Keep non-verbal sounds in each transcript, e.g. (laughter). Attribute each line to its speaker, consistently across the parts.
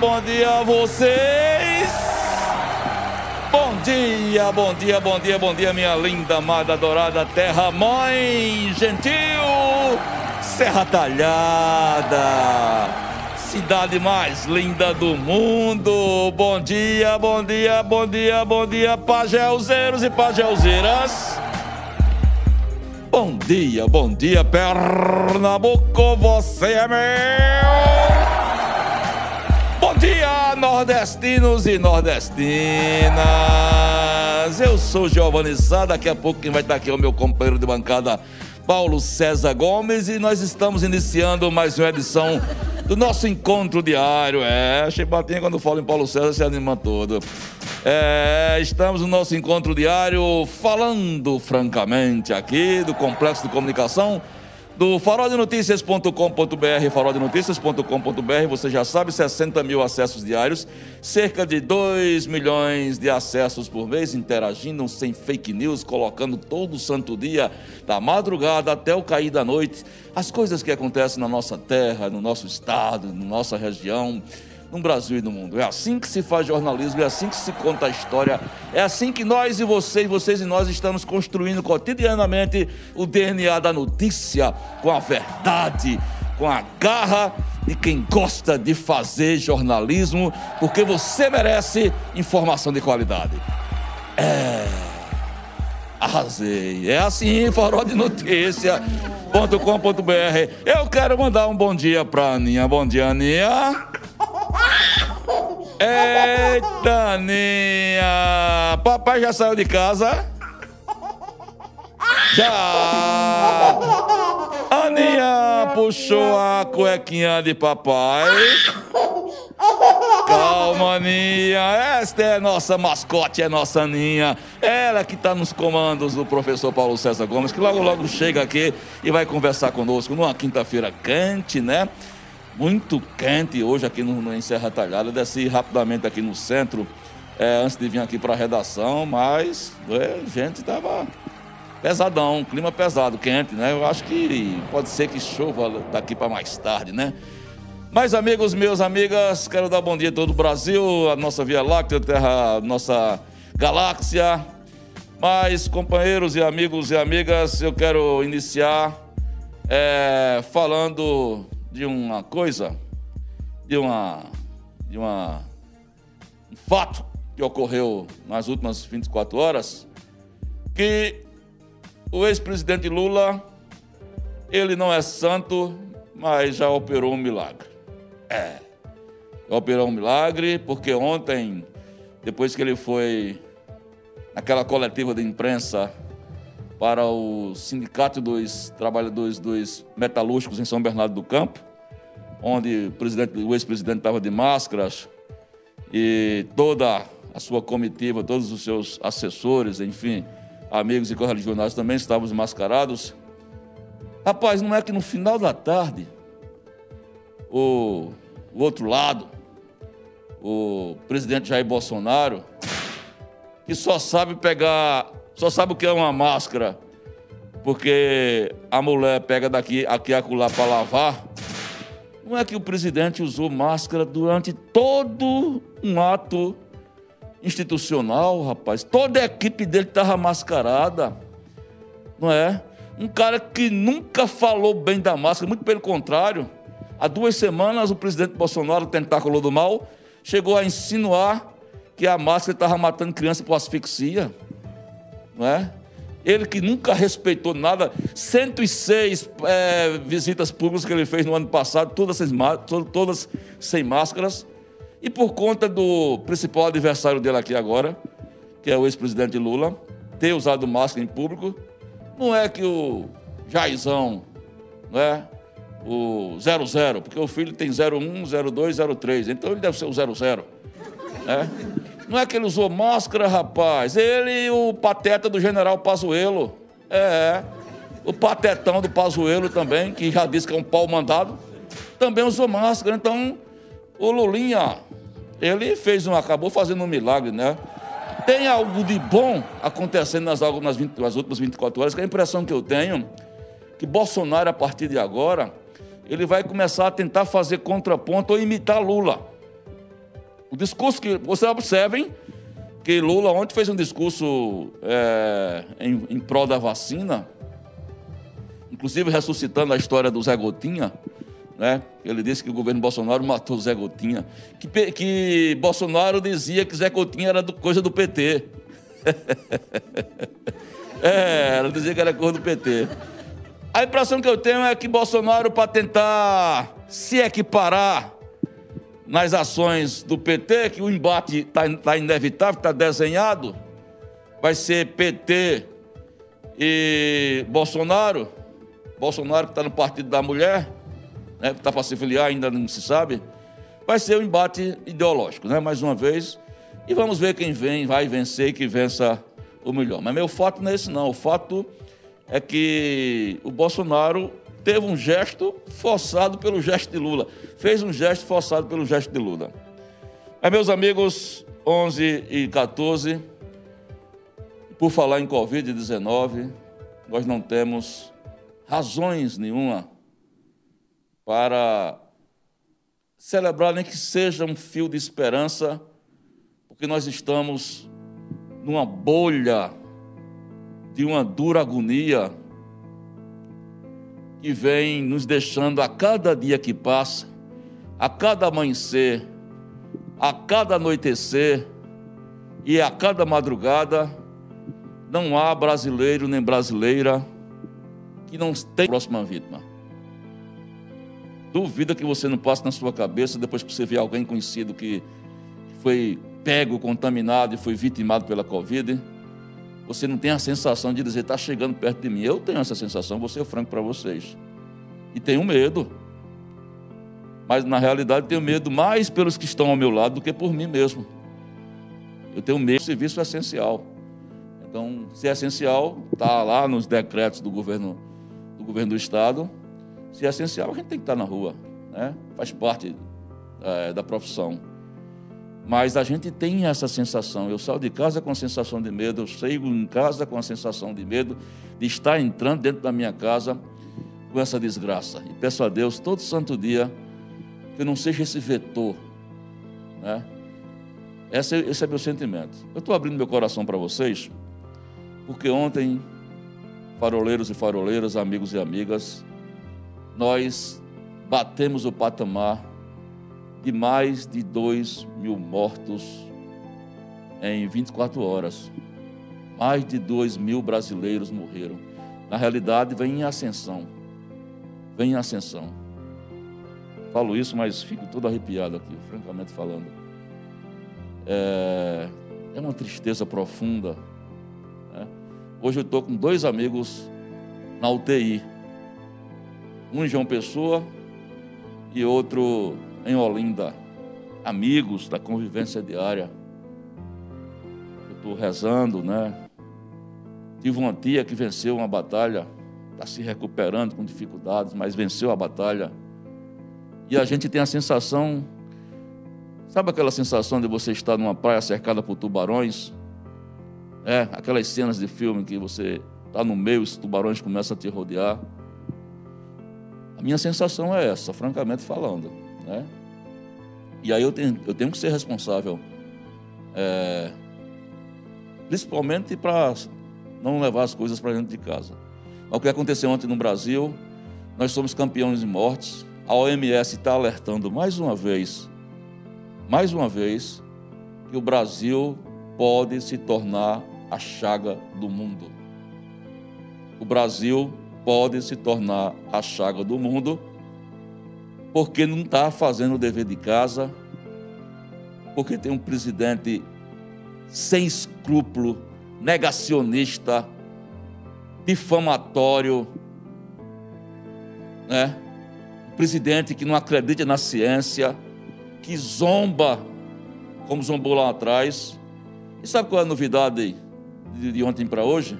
Speaker 1: Bom dia, a vocês! Bom dia, bom dia, bom dia, bom dia, minha linda, amada, adorada terra mãe, gentil, Serra Talhada, cidade mais linda do mundo. Bom dia, bom dia, bom dia, bom dia, pagelzeiros e pagelzeiras. Bom dia, bom dia, Pernambuco, você é meu. Nordestinos e nordestinas. Eu sou Giovanni Sá, daqui a pouco quem vai estar aqui é o meu companheiro de bancada, Paulo César Gomes, e nós estamos iniciando mais uma edição do nosso encontro diário. É, Chibatinha, quando fala em Paulo César, se anima todo. É, estamos no nosso encontro diário falando francamente aqui do Complexo de Comunicação do faroldenoticias.com.br, faroldenoticias.com.br, você já sabe, 60 mil acessos diários, cerca de 2 milhões de acessos por mês, interagindo sem fake news, colocando todo santo dia, da madrugada até o cair da noite, as coisas que acontecem na nossa terra, no nosso estado, na nossa região, no Brasil e no mundo. É assim que se faz jornalismo, é assim que se conta a história, é assim que nós e vocês, vocês e nós estamos construindo cotidianamente o DNA da notícia com a verdade, com a garra de quem gosta de fazer jornalismo, porque você merece informação de qualidade. É. Arrasei. É assim, farol de notícia.com.br. Eu quero mandar um bom dia pra Aninha. Bom dia, Aninha. Eita, Aninha! Papai já saiu de casa? Já! Aninha puxou a cuequinha de papai. Calma, Aninha. Esta é nossa mascote, é nossa Aninha. Ela que está nos comandos do professor Paulo César Gomes, que logo, logo chega aqui e vai conversar conosco numa quinta-feira quente, né? Muito quente hoje aqui no, em Serra Talhada. Desci rapidamente aqui no centro é, antes de vir aqui para a redação, mas é, gente estava pesadão, clima pesado, quente, né? Eu acho que pode ser que chova daqui para mais tarde, né? Mas amigos, meus amigas, quero dar bom dia a todo o Brasil, a nossa Via Láctea, a terra, nossa galáxia. Mas companheiros e amigos e amigas, eu quero iniciar é, falando de uma coisa, de uma, de uma um fato que ocorreu nas últimas 24 horas, que o ex-presidente Lula, ele não é santo, mas já operou um milagre. É, operou um milagre porque ontem, depois que ele foi naquela coletiva de imprensa para o Sindicato dos Trabalhadores dos Metalúrgicos em São Bernardo do Campo, onde o, o ex-presidente estava de máscaras e toda a sua comitiva, todos os seus assessores, enfim, amigos e correligionários também estavam mascarados. Rapaz, não é que no final da tarde, o, o outro lado, o presidente Jair Bolsonaro, que só sabe pegar, só sabe o que é uma máscara, porque a mulher pega daqui, aqui acolá para lavar, não é que o presidente usou máscara durante todo um ato institucional, rapaz. Toda a equipe dele estava mascarada, não é? Um cara que nunca falou bem da máscara, muito pelo contrário. Há duas semanas, o presidente Bolsonaro, tentáculo do mal, chegou a insinuar que a máscara estava matando criança por asfixia, não é? Ele que nunca respeitou nada, 106 é, visitas públicas que ele fez no ano passado, todas sem, todas sem máscaras. E por conta do principal adversário dele aqui agora, que é o ex-presidente Lula, ter usado máscara em público, não é que o Jairzão, não é? o 00, porque o filho tem 01, 02, 03, então ele deve ser o 00. É? Não é que ele usou máscara, rapaz. Ele e o pateta do general Pazuello. É, o patetão do Pazuello também, que já disse que é um pau mandado, também usou máscara. Então, o Lulinha, ele fez um, acabou fazendo um milagre, né? Tem algo de bom acontecendo nas, nas, 20, nas últimas 24 horas, que a impressão que eu tenho que Bolsonaro, a partir de agora, ele vai começar a tentar fazer contraponto ou imitar Lula. O discurso que vocês observem que Lula ontem fez um discurso é, em, em prol da vacina, inclusive ressuscitando a história do Zé Gotinha, né? Ele disse que o governo Bolsonaro matou o Zé Gotinha, que, que Bolsonaro dizia que Zé Gotinha era do, coisa do PT. (laughs) é, ela dizia que era coisa do PT. A impressão que eu tenho é que Bolsonaro, para tentar se equiparar nas ações do PT, que o embate está tá inevitável, está desenhado, vai ser PT e Bolsonaro, Bolsonaro que está no Partido da Mulher, né, que está para se filiar, ainda não se sabe, vai ser um embate ideológico, né, mais uma vez, e vamos ver quem vem, vai vencer e que vença o melhor. Mas meu fato não é esse não, o fato é que o Bolsonaro teve um gesto forçado pelo gesto de Lula. Fez um gesto forçado pelo gesto de Lula. Mas, meus amigos, 11 e 14, por falar em Covid-19, nós não temos razões nenhuma para celebrar nem que seja um fio de esperança, porque nós estamos numa bolha de uma dura agonia que vem nos deixando a cada dia que passa, a cada amanhecer, a cada anoitecer e a cada madrugada, não há brasileiro nem brasileira que não tenha próxima vítima. Duvida que você não passe na sua cabeça depois que você vê alguém conhecido que foi pego, contaminado e foi vitimado pela Covid você não tem a sensação de dizer, está chegando perto de mim. Eu tenho essa sensação, vou ser franco para vocês. E tenho medo. Mas na realidade tenho medo mais pelos que estão ao meu lado do que por mim mesmo. Eu tenho medo do serviço essencial. Então, se é essencial, está lá nos decretos do governo, do governo do Estado. Se é essencial, a gente tem que estar na rua. Né? Faz parte é, da profissão. Mas a gente tem essa sensação. Eu saio de casa com a sensação de medo, eu saio em casa com a sensação de medo de estar entrando dentro da minha casa com essa desgraça. E peço a Deus todo santo dia que não seja esse vetor. Né? Esse, esse é meu sentimento. Eu estou abrindo meu coração para vocês, porque ontem, faroleiros e faroleiras, amigos e amigas, nós batemos o patamar de mais de 2 mil mortos em 24 horas. Mais de 2 mil brasileiros morreram. Na realidade, vem em ascensão. Vem em ascensão. Falo isso, mas fico todo arrepiado aqui, francamente falando. É, é uma tristeza profunda. Né? Hoje eu estou com dois amigos na UTI. Um em João Pessoa e outro em Olinda, amigos da convivência diária. Eu estou rezando, né? Tive uma tia que venceu uma batalha, está se recuperando com dificuldades, mas venceu a batalha. E a gente tem a sensação, sabe aquela sensação de você estar numa praia cercada por tubarões? É, aquelas cenas de filme que você está no meio os tubarões começam a te rodear. A minha sensação é essa, francamente falando. Né? E aí eu tenho, eu tenho que ser responsável, é, principalmente para não levar as coisas para dentro de casa. O que aconteceu ontem no Brasil, nós somos campeões de mortes. A OMS está alertando mais uma vez, mais uma vez, que o Brasil pode se tornar a chaga do mundo. O Brasil pode se tornar a chaga do mundo porque não está fazendo o dever de casa, porque tem um presidente sem escrúpulo, negacionista, difamatório, né? presidente que não acredita na ciência, que zomba, como zombou lá atrás. E sabe qual é a novidade de ontem para hoje?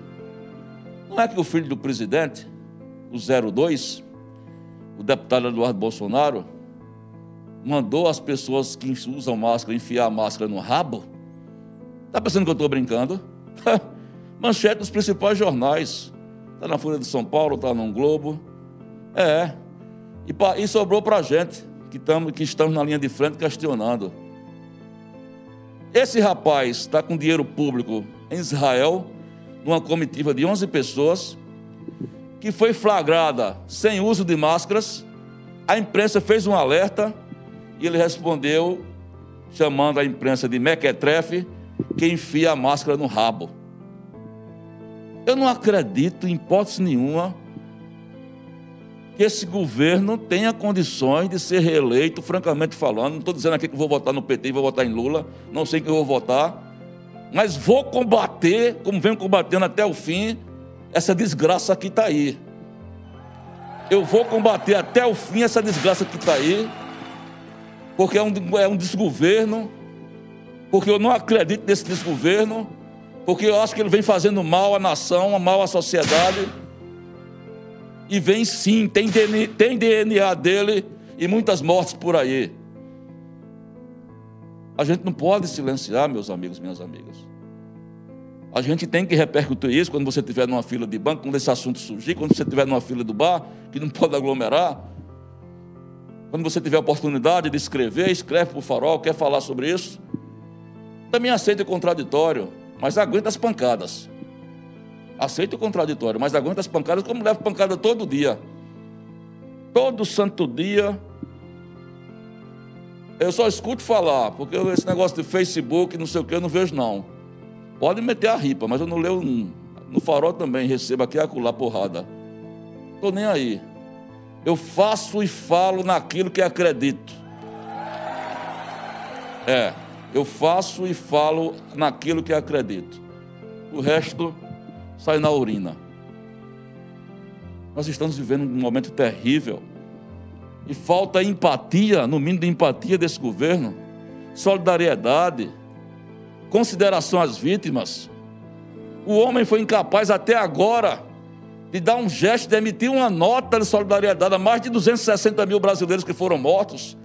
Speaker 1: Não é que o filho do presidente, o 02, o deputado Eduardo Bolsonaro, mandou as pessoas que usam máscara enfiar a máscara no rabo? Está pensando que eu estou brincando? (laughs) Manchete dos principais jornais. Está na Folha de São Paulo, está no Globo. É. E, e sobrou para a gente, que, tamo, que estamos na linha de frente questionando. Esse rapaz está com dinheiro público em Israel, numa comitiva de 11 pessoas, que foi flagrada sem uso de máscaras. A imprensa fez um alerta e ele respondeu, chamando a imprensa de mequetrefe, que enfia a máscara no rabo. Eu não acredito, em hipótese nenhuma, que esse governo tenha condições de ser reeleito, francamente falando. Não estou dizendo aqui que vou votar no PT e vou votar em Lula, não sei que eu vou votar, mas vou combater, como venho combatendo até o fim, essa desgraça que está aí. Eu vou combater até o fim essa desgraça que está aí, porque é um, é um desgoverno, porque eu não acredito nesse desgoverno, porque eu acho que ele vem fazendo mal à nação, mal à sociedade. E vem sim, tem DNA, tem DNA dele e muitas mortes por aí. A gente não pode silenciar, meus amigos, minhas amigas. A gente tem que repercutir isso quando você estiver numa fila de banco, quando esse assunto surgir, quando você estiver numa fila do bar, que não (laughs) pode aglomerar. Quando você tiver a oportunidade de escrever, escreve para o farol, quer falar sobre isso. Também aceita o contraditório mas aguenta as pancadas. Aceita o contraditório, mas aguenta as pancadas como leva pancada todo dia. Todo santo dia. Eu só escuto falar, porque esse negócio de Facebook, não sei o que, eu não vejo não. Pode meter a ripa, mas eu não leio no farol também, receba aqui a porrada. Estou nem aí. Eu faço e falo naquilo que acredito. É eu faço e falo naquilo que acredito. O resto sai na urina. Nós estamos vivendo um momento terrível. E falta empatia, no mínimo de empatia desse governo, solidariedade, consideração às vítimas. O homem foi incapaz até agora de dar um gesto, de emitir uma nota de solidariedade a mais de 260 mil brasileiros que foram mortos.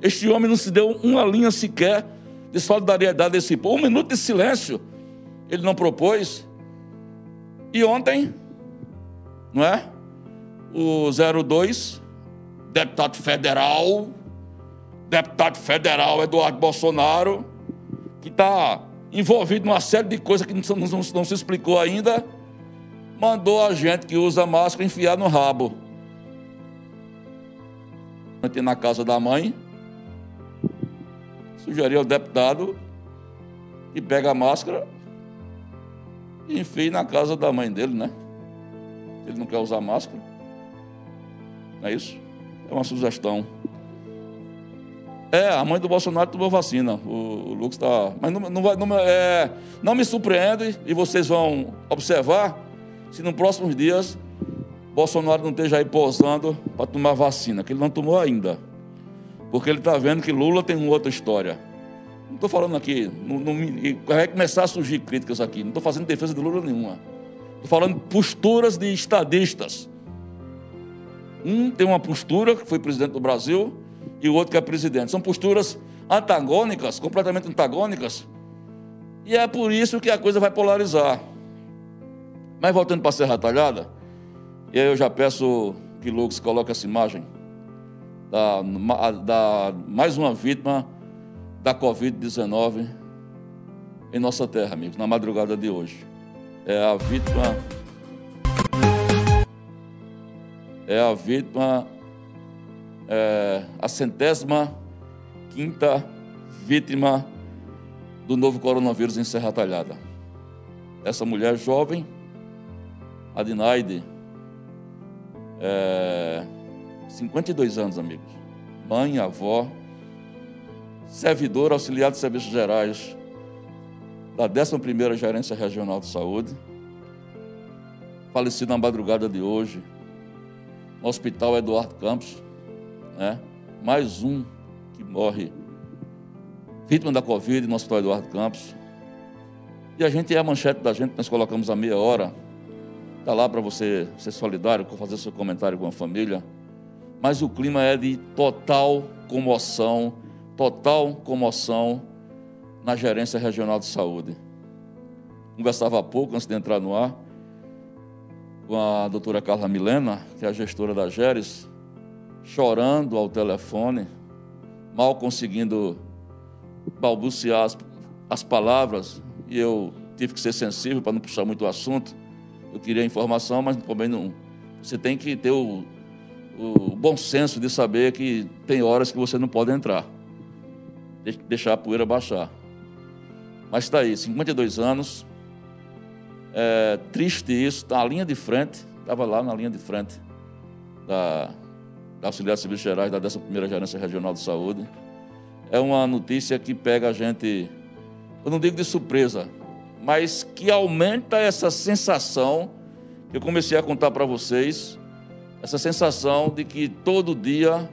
Speaker 1: Este homem não se deu uma linha sequer de solidariedade desse povo. Um minuto de silêncio ele não propôs. E ontem, não é? O 02, deputado federal, deputado federal Eduardo Bolsonaro, que está envolvido numa série de coisas que não, não, não se explicou ainda, mandou a gente que usa máscara enfiar no rabo. Na casa da mãe, sugeriu ao deputado que pega a máscara e enfie na casa da mãe dele, né? Ele não quer usar máscara. Não é isso? É uma sugestão. É, a mãe do Bolsonaro tomou vacina. O, o Lucas está. Mas não, não, vai, não, é, não me surpreende, e vocês vão observar, se nos próximos dias Bolsonaro não esteja aí posando para tomar vacina, que ele não tomou ainda. Porque ele está vendo que Lula tem uma outra história. Não estou falando aqui, não, não, vai começar a surgir críticas aqui. Não estou fazendo defesa de Lula nenhuma. Estou falando posturas de estadistas. Um tem uma postura, que foi presidente do Brasil, e o outro que é presidente. São posturas antagônicas, completamente antagônicas. E é por isso que a coisa vai polarizar. Mas voltando para a Serra Talhada, e aí eu já peço que Lucas coloque essa imagem da, da mais uma vítima da Covid-19 em nossa terra, amigos, na madrugada de hoje. É a vítima. É a vítima. É, a centésima quinta vítima do novo coronavírus em Serra Talhada. Essa mulher jovem, Adinaide, é, 52 anos, amigos. Mãe, avó, servidor auxiliar de serviços gerais da 11ª Gerência Regional de Saúde, falecido na madrugada de hoje, no Hospital Eduardo Campos, né? mais um que morre vítima da Covid no Hospital Eduardo Campos. E a gente é a manchete da gente, nós colocamos a meia hora. Está lá para você ser solidário, fazer seu comentário com a família. Mas o clima é de total comoção, total comoção na gerência regional de saúde. Conversava há pouco, antes de entrar no ar, com a doutora Carla Milena, que é a gestora da GERES, chorando ao telefone, mal conseguindo balbuciar as, as palavras, e eu tive que ser sensível para não puxar muito o assunto. Eu queria informação, mas também não. Você tem que ter o, o bom senso de saber que tem horas que você não pode entrar, deixar a poeira baixar. Mas está aí, 52 anos, é, triste isso, está na linha de frente, estava lá na linha de frente da, Auxiliar Civil Gerais da 11ª Gerência Regional de Saúde é uma notícia que pega a gente, eu não digo de surpresa, mas que aumenta essa sensação que eu comecei a contar para vocês, essa sensação de que todo dia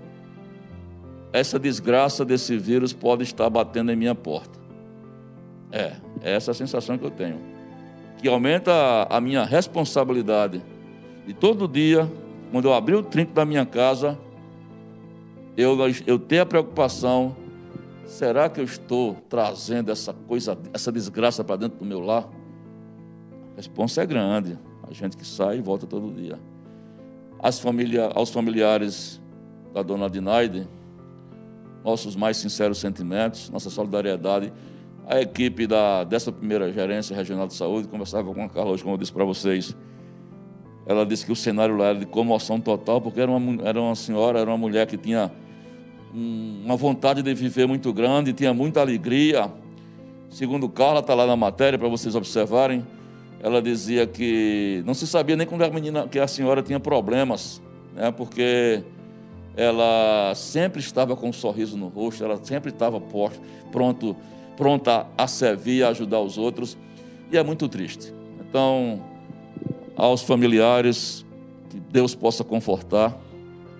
Speaker 1: essa desgraça desse vírus pode estar batendo em minha porta. É, é essa a sensação que eu tenho. Que aumenta a, a minha responsabilidade de todo dia, quando eu abrir o trinco da minha casa, eu, eu ter a preocupação Será que eu estou trazendo essa coisa, essa desgraça para dentro do meu lar? A resposta é grande. A gente que sai e volta todo dia. As familia, aos familiares da dona Dinaide, nossos mais sinceros sentimentos, nossa solidariedade. A equipe da 11ª Gerência Regional de Saúde, conversava com a Carla hoje, como eu disse para vocês, ela disse que o cenário lá era de comoção total, porque era uma, era uma senhora, era uma mulher que tinha uma vontade de viver muito grande, tinha muita alegria. Segundo Carla, está lá na matéria para vocês observarem, ela dizia que não se sabia nem quando a menina, que a senhora tinha problemas, né? Porque ela sempre estava com um sorriso no rosto, ela sempre estava pronta a servir, a ajudar os outros, e é muito triste. Então, aos familiares, que Deus possa confortar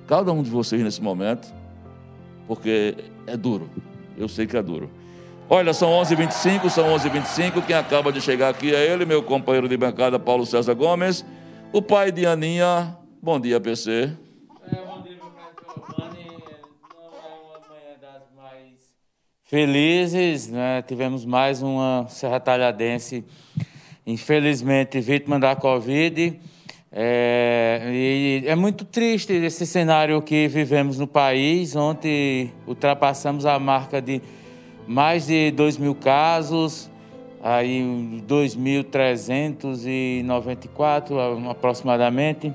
Speaker 1: cada um de vocês nesse momento porque é duro. Eu sei que é duro. Olha, são 11h25, são 11h25. Quem acaba de chegar aqui é ele, meu companheiro de bancada, Paulo César Gomes, o pai de Aninha. Bom dia, PC. É,
Speaker 2: é felizes, né? Tivemos mais uma Serra Talhadense, infelizmente, vítima da Covid. É, é muito triste esse cenário que vivemos no país. Ontem ultrapassamos a marca de mais de 2 mil casos, aí 2.394 aproximadamente.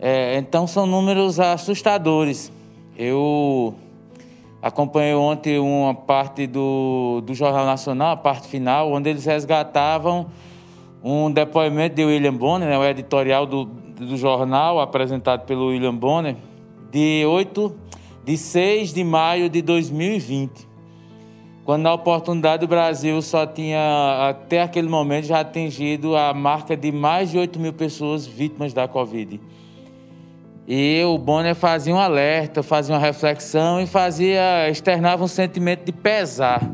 Speaker 2: É, então são números assustadores. Eu acompanhei ontem uma parte do, do Jornal Nacional, a parte final, onde eles resgatavam um depoimento de William Bonner, né, o editorial do, do jornal, apresentado pelo William Bonner, de 8, de 6 de maio de 2020. Quando na oportunidade o Brasil só tinha, até aquele momento, já atingido a marca de mais de 8 mil pessoas vítimas da Covid. E o Bonner fazia um alerta, fazia uma reflexão e fazia, externava um sentimento de pesar,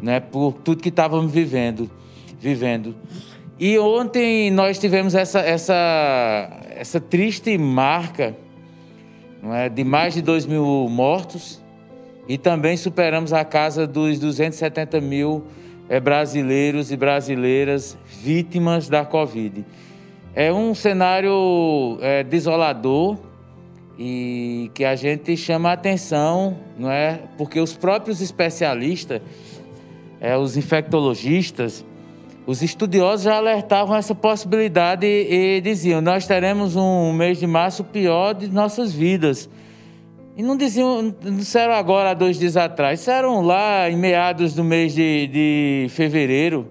Speaker 2: né, por tudo que estávamos vivendo, vivendo. E ontem nós tivemos essa, essa, essa triste marca não é, de mais de 2 mil mortos e também superamos a casa dos 270 mil é, brasileiros e brasileiras vítimas da Covid. É um cenário é, desolador e que a gente chama a atenção, não é? Porque os próprios especialistas, é, os infectologistas, os estudiosos já alertavam essa possibilidade e, diziam: nós teremos um mês de março pior de nossas vidas. E não diziam, não disseram agora, há dois dias atrás, disseram lá em meados do mês de, de fevereiro.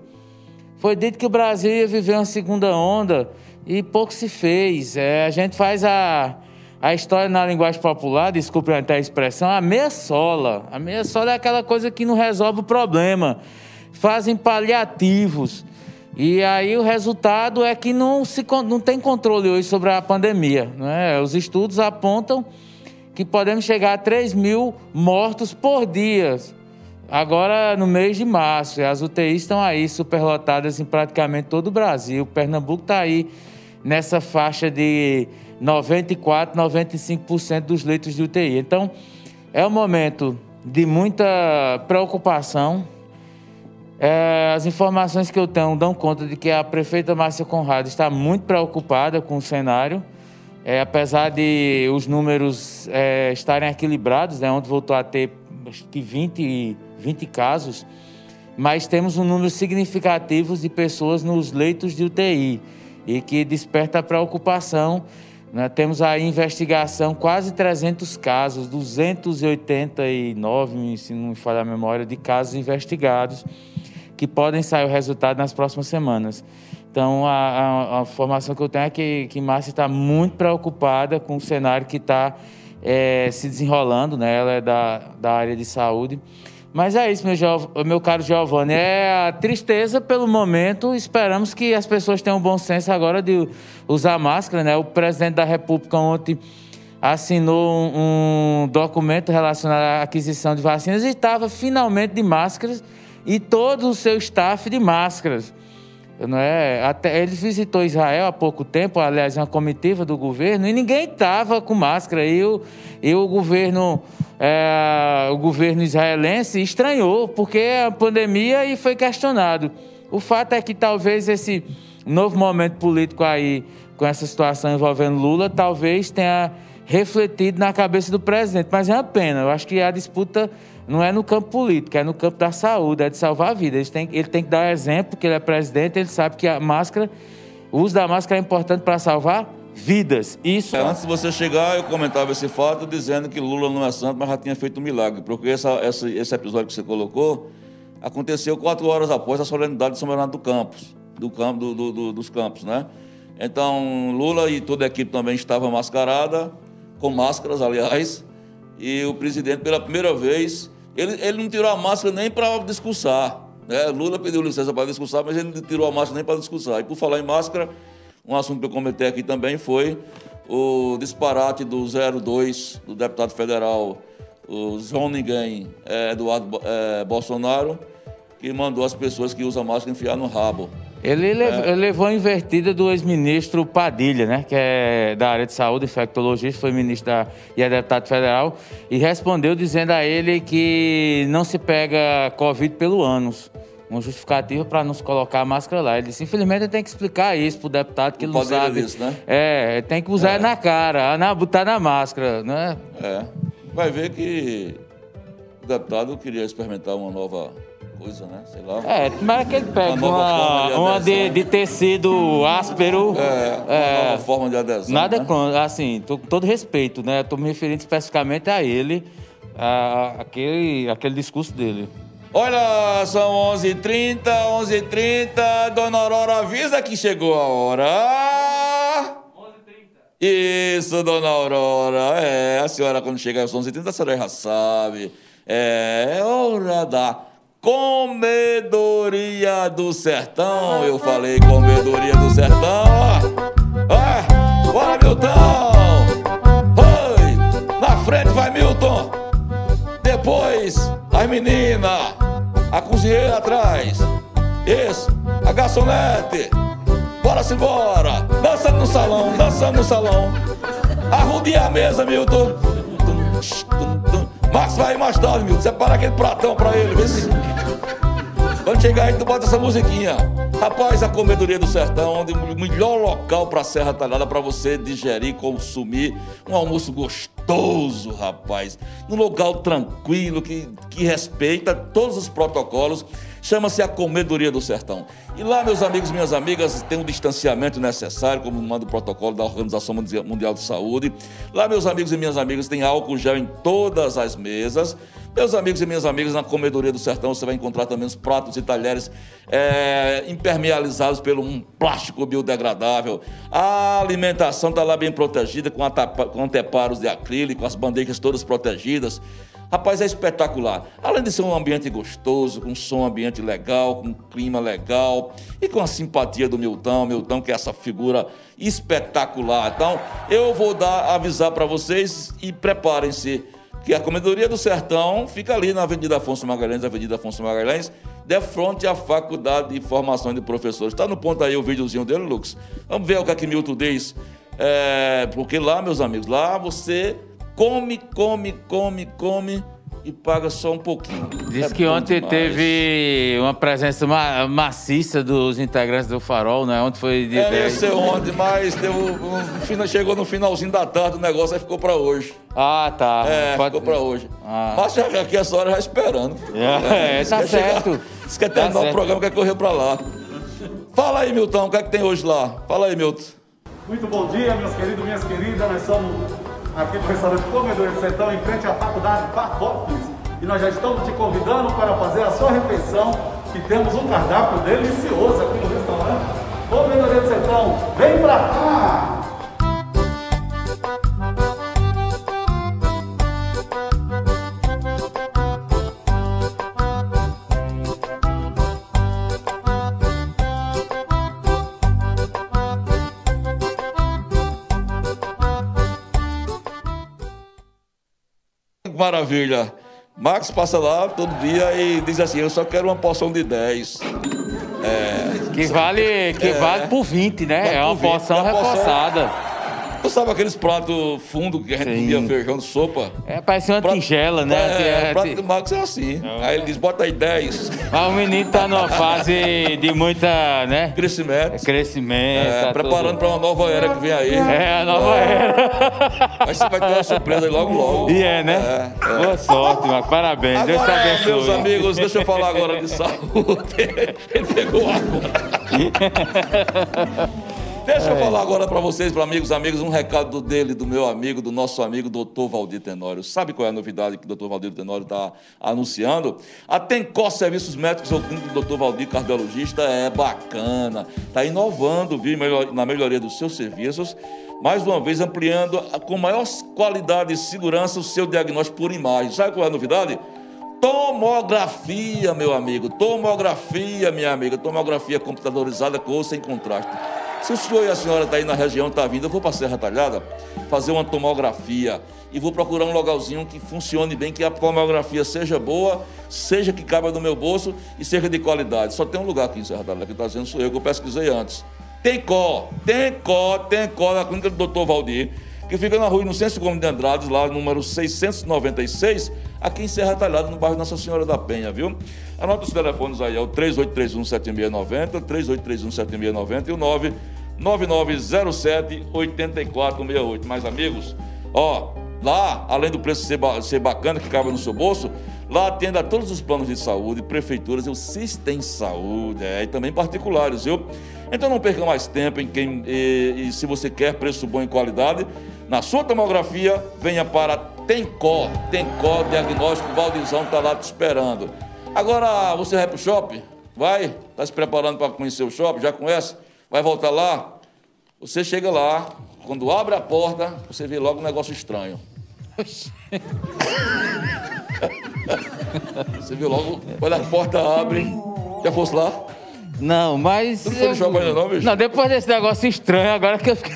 Speaker 2: Foi dito que o Brasil ia viver uma segunda onda e pouco se fez. É, a gente faz a, a história na linguagem popular, desculpe até a expressão, a meia sola. A meia sola é aquela coisa que não resolve o problema fazem paliativos. E aí o resultado é que não, se, não tem controle hoje sobre a pandemia. Né? Os estudos apontam que podemos chegar a 3 mil mortos por dia. Agora, no mês de março, as UTIs estão aí superlotadas em praticamente todo o Brasil. Pernambuco está aí nessa faixa de 94, 95% dos leitos de UTI. Então, é um momento de muita preocupação. É, as informações que eu tenho dão conta de que a prefeita Márcia Conrado está muito preocupada com o cenário. É, apesar de os números é, estarem equilibrados, né, ontem voltou a ter acho que 20, 20 casos, mas temos um número significativo de pessoas nos leitos de UTI e que desperta preocupação. Né? Temos a investigação, quase 300 casos, 289, se não me falha a memória, de casos investigados, que podem sair o resultado nas próximas semanas. Então, a, a, a formação que eu tenho é que, que Márcia está muito preocupada com o cenário que está é, se desenrolando, né? ela é da, da área de saúde. Mas é isso, meu, meu caro Giovanni. É a tristeza pelo momento. Esperamos que as pessoas tenham bom senso agora de usar máscara. Né? O presidente da República ontem assinou um documento relacionado à aquisição de vacinas e estava finalmente de máscaras e todo o seu staff de máscaras. Não é? Até ele visitou Israel há pouco tempo, aliás, uma comitiva do governo, e ninguém estava com máscara. E o, e o governo é, o governo israelense estranhou, porque a pandemia e foi questionado. O fato é que talvez esse novo momento político aí, com essa situação envolvendo Lula, talvez tenha refletido na cabeça do presidente. Mas é uma pena. Eu acho que a disputa não é no campo político, é no campo da saúde, é de salvar vidas. Ele tem, ele tem que dar exemplo, que ele é presidente, ele sabe que a máscara, o uso da máscara é importante para salvar vidas. Isso.
Speaker 1: É, antes de você chegar, eu comentava esse fato dizendo que Lula não é santo, mas já tinha feito um milagre. Porque essa, essa, esse episódio que você colocou aconteceu quatro horas após a solenidade de São Bernardo do Campos, do campo, do, do, do, dos campos, né? Então, Lula e toda a equipe também estava mascarada, com máscaras, aliás, e o presidente, pela primeira vez, ele, ele não tirou a máscara nem para discursar. Né? Lula pediu licença para discursar, mas ele não tirou a máscara nem para discursar. E por falar em máscara, um assunto que eu comentei aqui também foi o disparate do 02 do deputado federal, o João Ninguém, é, Eduardo é, Bolsonaro, que mandou as pessoas que usam máscara enfiar no rabo.
Speaker 2: Ele levou, é. levou a invertida do ex-ministro Padilha, né, que é da área de saúde, infectologista, foi ministro da, e é deputado federal, e respondeu dizendo a ele que não se pega Covid pelo ânus. Uma justificativa para não se colocar a máscara lá. Ele disse, infelizmente, tem que explicar isso para o deputado que ele não sabe. Disso, né? É, tem que usar é. na cara, na, botar na máscara, né?
Speaker 1: É. Vai ver que o deputado queria experimentar uma nova coisa, né? Sei lá.
Speaker 2: É, mas que ele pega uma, uma, de, uma de, de, tecido áspero.
Speaker 1: É, uma é, forma de adesão.
Speaker 2: Nada
Speaker 1: né?
Speaker 2: contra, assim, tô, com todo respeito, né? Estou me referindo especificamente a ele, a, aquele, aquele discurso dele.
Speaker 1: Olha, são 11h30, 11h30. Dona Aurora avisa que chegou a hora. 11h30. Isso, Dona Aurora. É, a senhora quando chegar às 11h30, a senhora já sabe. É, é hora da Comedoria do Sertão. Eu falei Comedoria do Sertão. Ah, bora, Milton! Oi! Na frente vai Milton! Depois, as meninas! A cozinheira atrás! Isso! A garçonete! Bora-se embora! Dançando no salão, dançando no salão! Arrudinha a mesa, Milton! Max vai mais tarde, Milton. Separa aquele pratão pra ele, vê se. Quando chegar aí, tu bota essa musiquinha. Rapaz, a Comedoria do Sertão, onde o melhor local pra Serra Talhada para você digerir, consumir um almoço gostoso, rapaz. Num local tranquilo, que, que respeita todos os protocolos Chama-se a Comedoria do Sertão. E lá, meus amigos minhas amigas, tem um distanciamento necessário, como manda o protocolo da Organização Mundial de Saúde. Lá, meus amigos e minhas amigas, tem álcool gel em todas as mesas. Meus amigos e minhas amigas, na Comedoria do Sertão você vai encontrar também os pratos e talheres é, impermeabilizados pelo um plástico biodegradável. A alimentação está lá bem protegida, com, com anteparos de acrílico, as bandejas todas protegidas. Rapaz, é espetacular. Além de ser um ambiente gostoso, com um som ambiente legal, com um clima legal e com a simpatia do Milton, Milton que é essa figura espetacular. Então, eu vou dar avisar para vocês e preparem-se que a Comedoria do Sertão fica ali na Avenida Afonso Magalhães, Avenida Afonso Magalhães, de frente à Faculdade de Formação de Professores. Está no ponto aí o videozinho dele, Lucas? Vamos ver o que é que Milton diz. É, porque lá, meus amigos, lá você come, come, come, come e paga só um pouquinho.
Speaker 2: Diz é que ontem
Speaker 1: demais.
Speaker 2: teve uma presença ma maciça dos integrantes do Farol, né? Ontem foi de
Speaker 1: É,
Speaker 2: 10.
Speaker 1: ia ser ontem, mas deu, um, chegou no finalzinho da tarde o negócio, aí ficou para hoje.
Speaker 2: Ah, tá.
Speaker 1: É,
Speaker 2: Pode-
Speaker 1: ficou para hoje.
Speaker 2: Ah.
Speaker 1: Mas já aqui essa hora já esperando.
Speaker 2: É,
Speaker 1: Diz
Speaker 2: tá
Speaker 1: que chegar-
Speaker 2: certo.
Speaker 1: Que quer
Speaker 2: Tá
Speaker 1: terminar o
Speaker 2: certo.
Speaker 1: programa, quer correr para lá. Fala aí, Milton, o que é que tem hoje lá? Fala aí, Milton.
Speaker 3: Muito bom dia, meus queridos, minhas queridas. Nós somos aqui do restaurante Comedor de Sertão, em frente à Faculdade Patópolis. E nós já estamos te convidando para fazer a sua refeição, que temos um cardápio delicioso aqui no restaurante Comedor de Sertão. Vem pra cá!
Speaker 1: Maravilha. Max passa lá todo dia e diz assim: Eu só quero uma porção de 10.
Speaker 2: Que vale, que vale por 20, né? É uma
Speaker 1: por 20,
Speaker 2: porção
Speaker 1: é uma porção- Tu sabe aqueles pratos fundos que a gente
Speaker 2: Sim.
Speaker 1: comia feijão de sopa?
Speaker 2: É, parece uma
Speaker 1: Prato-
Speaker 2: tigela, né?
Speaker 1: É,
Speaker 2: É,
Speaker 1: o prato do Max é assim. Aí ele diz: Bota aí 10.
Speaker 2: Mas o menino tá numa fase de muita, né?
Speaker 1: Crescimento.
Speaker 2: Crescimento.
Speaker 1: É,
Speaker 2: tá
Speaker 1: preparando
Speaker 2: tudo-
Speaker 1: para uma nova era que vem aí.
Speaker 2: É, a nova era.
Speaker 1: Mas você vai ter uma surpresa aí logo, logo.
Speaker 2: E é, né? Boa sorte, Marco. Parabéns. Deus te
Speaker 1: Agora,
Speaker 2: abençoe.
Speaker 1: meus amigos, deixa eu falar agora de saúde. (laughs) Ele pegou água. (laughs) Deixa eu falar agora para vocês, para amigos, amigos, um recado dele, do meu amigo, do nosso amigo doutor Valdir Tenório. Sabe qual é a novidade que o doutor Valdir Tenório está anunciando? A Tencor Serviços Médicos, ou clínica do doutor Valdir, cardiologista, é bacana. Está inovando, viu, na melhoria dos seus serviços. Mais uma vez, ampliando com maior qualidade e segurança o seu diagnóstico por imagem. Sabe qual é a novidade? Tomografia, meu amigo. Tomografia, minha amiga. Tomografia computadorizada com ou sem contraste. Se o senhor e a senhora está aí na região, está vindo, eu vou para a Serra Talhada fazer uma tomografia e vou procurar um logalzinho que funcione bem, que a tomografia seja boa, seja que caiba no meu bolso e seja de qualidade. Só tem um lugar aqui em Serra Talhada que está dizendo sou eu, que eu pesquisei antes. Tem có, tem có, tem có na clínica do Dr. Valdir, que fica na rua Inocêncio Gomes de Andrade, lá número 696, aqui em Serra Talhada, no bairro Nossa Senhora da Penha, viu? Anota os telefones aí, é o 3831-7690, 3831-7690 e o 99907-8468. Mais amigos, ó, lá, além do preço ser, ba- ser bacana, que cabe no seu bolso, lá atende a todos os planos de saúde, prefeituras o Sistem Saúde, é, e também particulares, viu? Então não perca mais tempo em quem, e, e se você quer preço bom e qualidade, na sua tomografia, venha para Tencó, Tencó Diagnóstico, Valdizão está lá te esperando. Agora você vai para o shopping? Vai? Está se preparando para conhecer o shopping? Já conhece? Vai voltar lá? Você chega lá, quando abre a porta, você vê logo um negócio estranho. (laughs) você vê logo, quando a porta abre, já fosse lá?
Speaker 2: Não, mas.
Speaker 1: Tu não foi no shopping ainda não, bicho?
Speaker 2: Não, depois desse negócio estranho, agora que eu fiquei.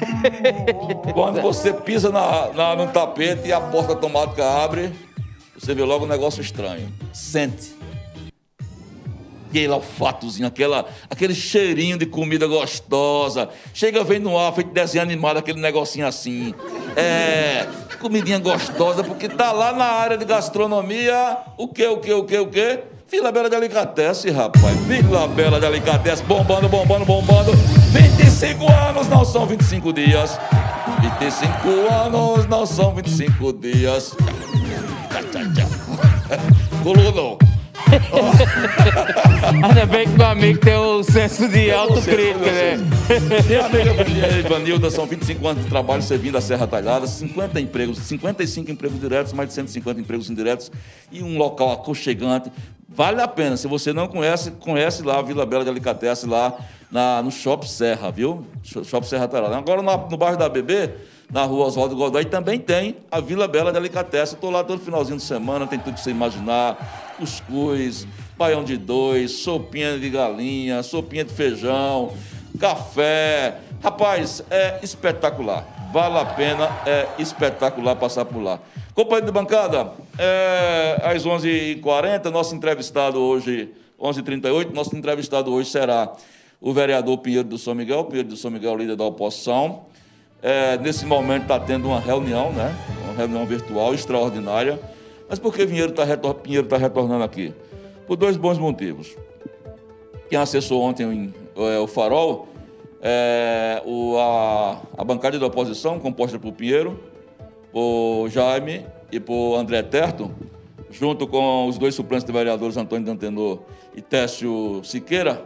Speaker 2: (laughs)
Speaker 1: Quando você pisa na, na- no tapete e a porta automática abre, você vê logo um negócio estranho. Sente. Aquele olfatozinho, aquela, aquele cheirinho de comida gostosa. Chega, vem no ar, feito desenho animado, aquele negocinho assim. É, comidinha gostosa, porque tá lá na área de gastronomia. O que, o que, o que, o que? Vila Bela de Alicatesse, rapaz. Vila Bela de Alicatesse, bombando, bombando, bombando. 25 anos, não são 25 dias. 25 anos, não são 25 dias. (laughs) Colou, (laughs)
Speaker 2: Ainda bem que meu amigo tem o senso de autocrítica, né?
Speaker 1: Minha amiga Ivanilda, são 25 anos de trabalho servindo a Serra Talhada, 50 empregos, 55 empregos diretos, mais de 150 empregos indiretos e um local aconchegante, Vale a pena. Se você não conhece, conhece lá a Vila Bela de Alicatesse, lá na, no Shopping Serra, viu? Shopping Serra lá. Agora no, no bairro da BB, na rua Oswaldo Godoy, também tem a Vila Bela de Alicatesse. Estou lá todo finalzinho de semana, tem tudo que você imaginar. Cuscuz, baião de dois, sopinha de galinha, sopinha de feijão, café. Rapaz, é espetacular. Vale a pena, é espetacular passar por lá. Companheiro de bancada, é, às 11h40, nosso entrevistado hoje, 11h38, nosso entrevistado hoje será o vereador Pinheiro do São Miguel, Pinheiro do São Miguel, líder da oposição. É, nesse momento está tendo uma reunião, né? Uma reunião virtual extraordinária. Mas por que Pinheiro está retor tá retornando aqui? Por dois bons motivos. Quem acessou ontem é, o Farol, é, o, a, a bancada da oposição, composta por Pinheiro, por Jaime e por André Terto, junto com os dois suplentes de vereadores, Antônio Dantenor e Técio Siqueira,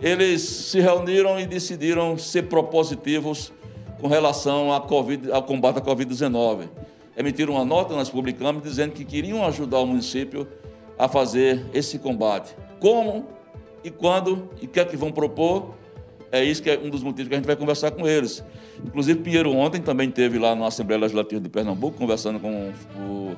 Speaker 1: eles se reuniram e decidiram ser propositivos com relação à COVID, ao combate à Covid-19. Emitiram uma nota, nós publicamos, dizendo que queriam ajudar o município a fazer esse combate. Como e quando e o que é que vão propor? É isso que é um dos motivos que a gente vai conversar com eles. Inclusive, Pinheiro ontem também teve lá na Assembleia Legislativa de Pernambuco, conversando com o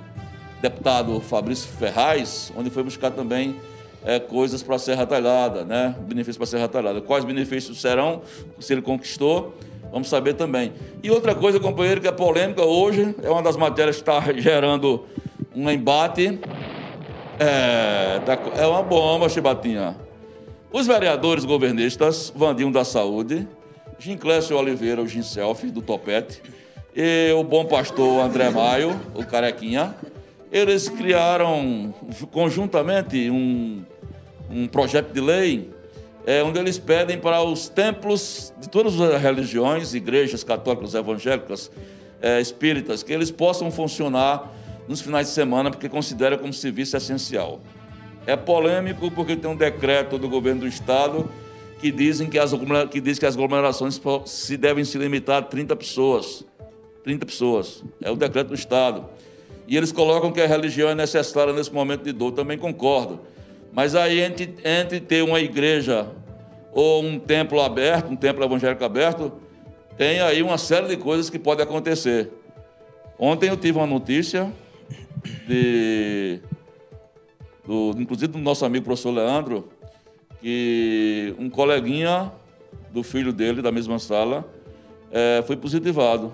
Speaker 1: deputado Fabrício Ferraz, onde foi buscar também é, coisas para a Serra Talhada, né? benefícios para a Serra Talhada. Quais benefícios serão, se ele conquistou, vamos saber também. E outra coisa, companheiro, que é polêmica hoje, é uma das matérias que está gerando um embate. É, é uma bomba, Chibatinha. Os vereadores governistas, Vandinho da Saúde, Ginclésio Oliveira, o Gincelf, do Topete, e o bom pastor André Maio, o Carequinha, eles criaram conjuntamente um, um projeto de lei é, onde eles pedem para os templos de todas as religiões, igrejas católicas, evangélicas, é, espíritas, que eles possam funcionar nos finais de semana, porque consideram como serviço essencial. É polêmico porque tem um decreto do governo do estado que dizem que as, que diz que as aglomerações se devem se limitar a 30 pessoas. 30 pessoas. É o decreto do estado. E eles colocam que a religião é necessária nesse momento de dor. Também concordo. Mas aí, entre, entre ter uma igreja ou um templo aberto, um templo evangélico aberto, tem aí uma série de coisas que podem acontecer. Ontem eu tive uma notícia de do, inclusive do nosso amigo professor Leandro, que um coleguinha do filho dele, da mesma sala, é, foi positivado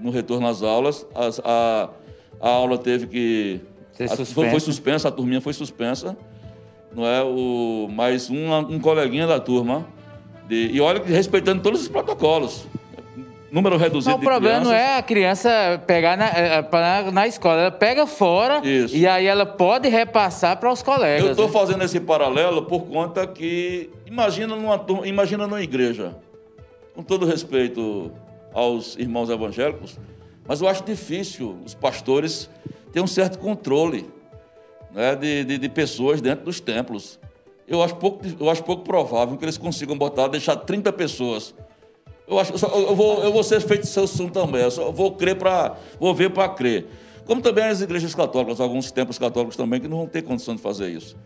Speaker 1: no retorno às aulas. As, a, a aula teve que. A, foi, foi, suspensa, a turminha foi suspensa. Não é? o, mas um, um coleguinha da turma. De, e olha, respeitando todos os protocolos número reduzido
Speaker 2: não,
Speaker 1: de
Speaker 2: O problema
Speaker 1: crianças.
Speaker 2: não é a criança pegar na, é, na, na, escola, ela pega fora Isso. e aí ela pode repassar para os colegas.
Speaker 1: Eu estou né? fazendo esse paralelo por conta que, imagina numa, imagina numa igreja, com todo respeito aos irmãos evangélicos, mas eu acho difícil os pastores ter um certo controle né, de, de, de pessoas dentro dos templos. Eu acho, pouco, eu acho pouco provável que eles consigam botar, deixar 30 pessoas eu, acho, eu, vou, eu vou ser feito seu assunto também. Eu só vou crer para. Vou ver para crer. Como também as igrejas católicas, alguns templos católicos também, que não vão ter condição de fazer isso.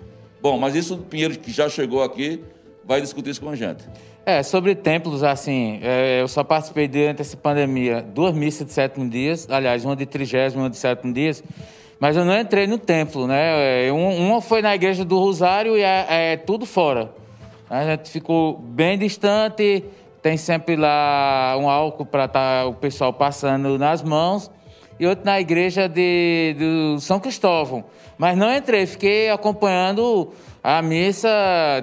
Speaker 1: Bom, mas isso o Pinheiro, que já chegou aqui, vai discutir isso com a gente.
Speaker 2: É, sobre templos, assim, é, eu só participei durante essa pandemia duas missas de sétimo dias, aliás, uma de trigésimo e uma de sétimo dias, mas eu não entrei no templo, né? É, uma foi na igreja do Rosário e é, é tudo fora. A gente ficou bem distante, tem sempre lá um álcool para tá o pessoal passando nas mãos e outro na igreja de, São Cristóvão. Mas não entrei, fiquei acompanhando a missa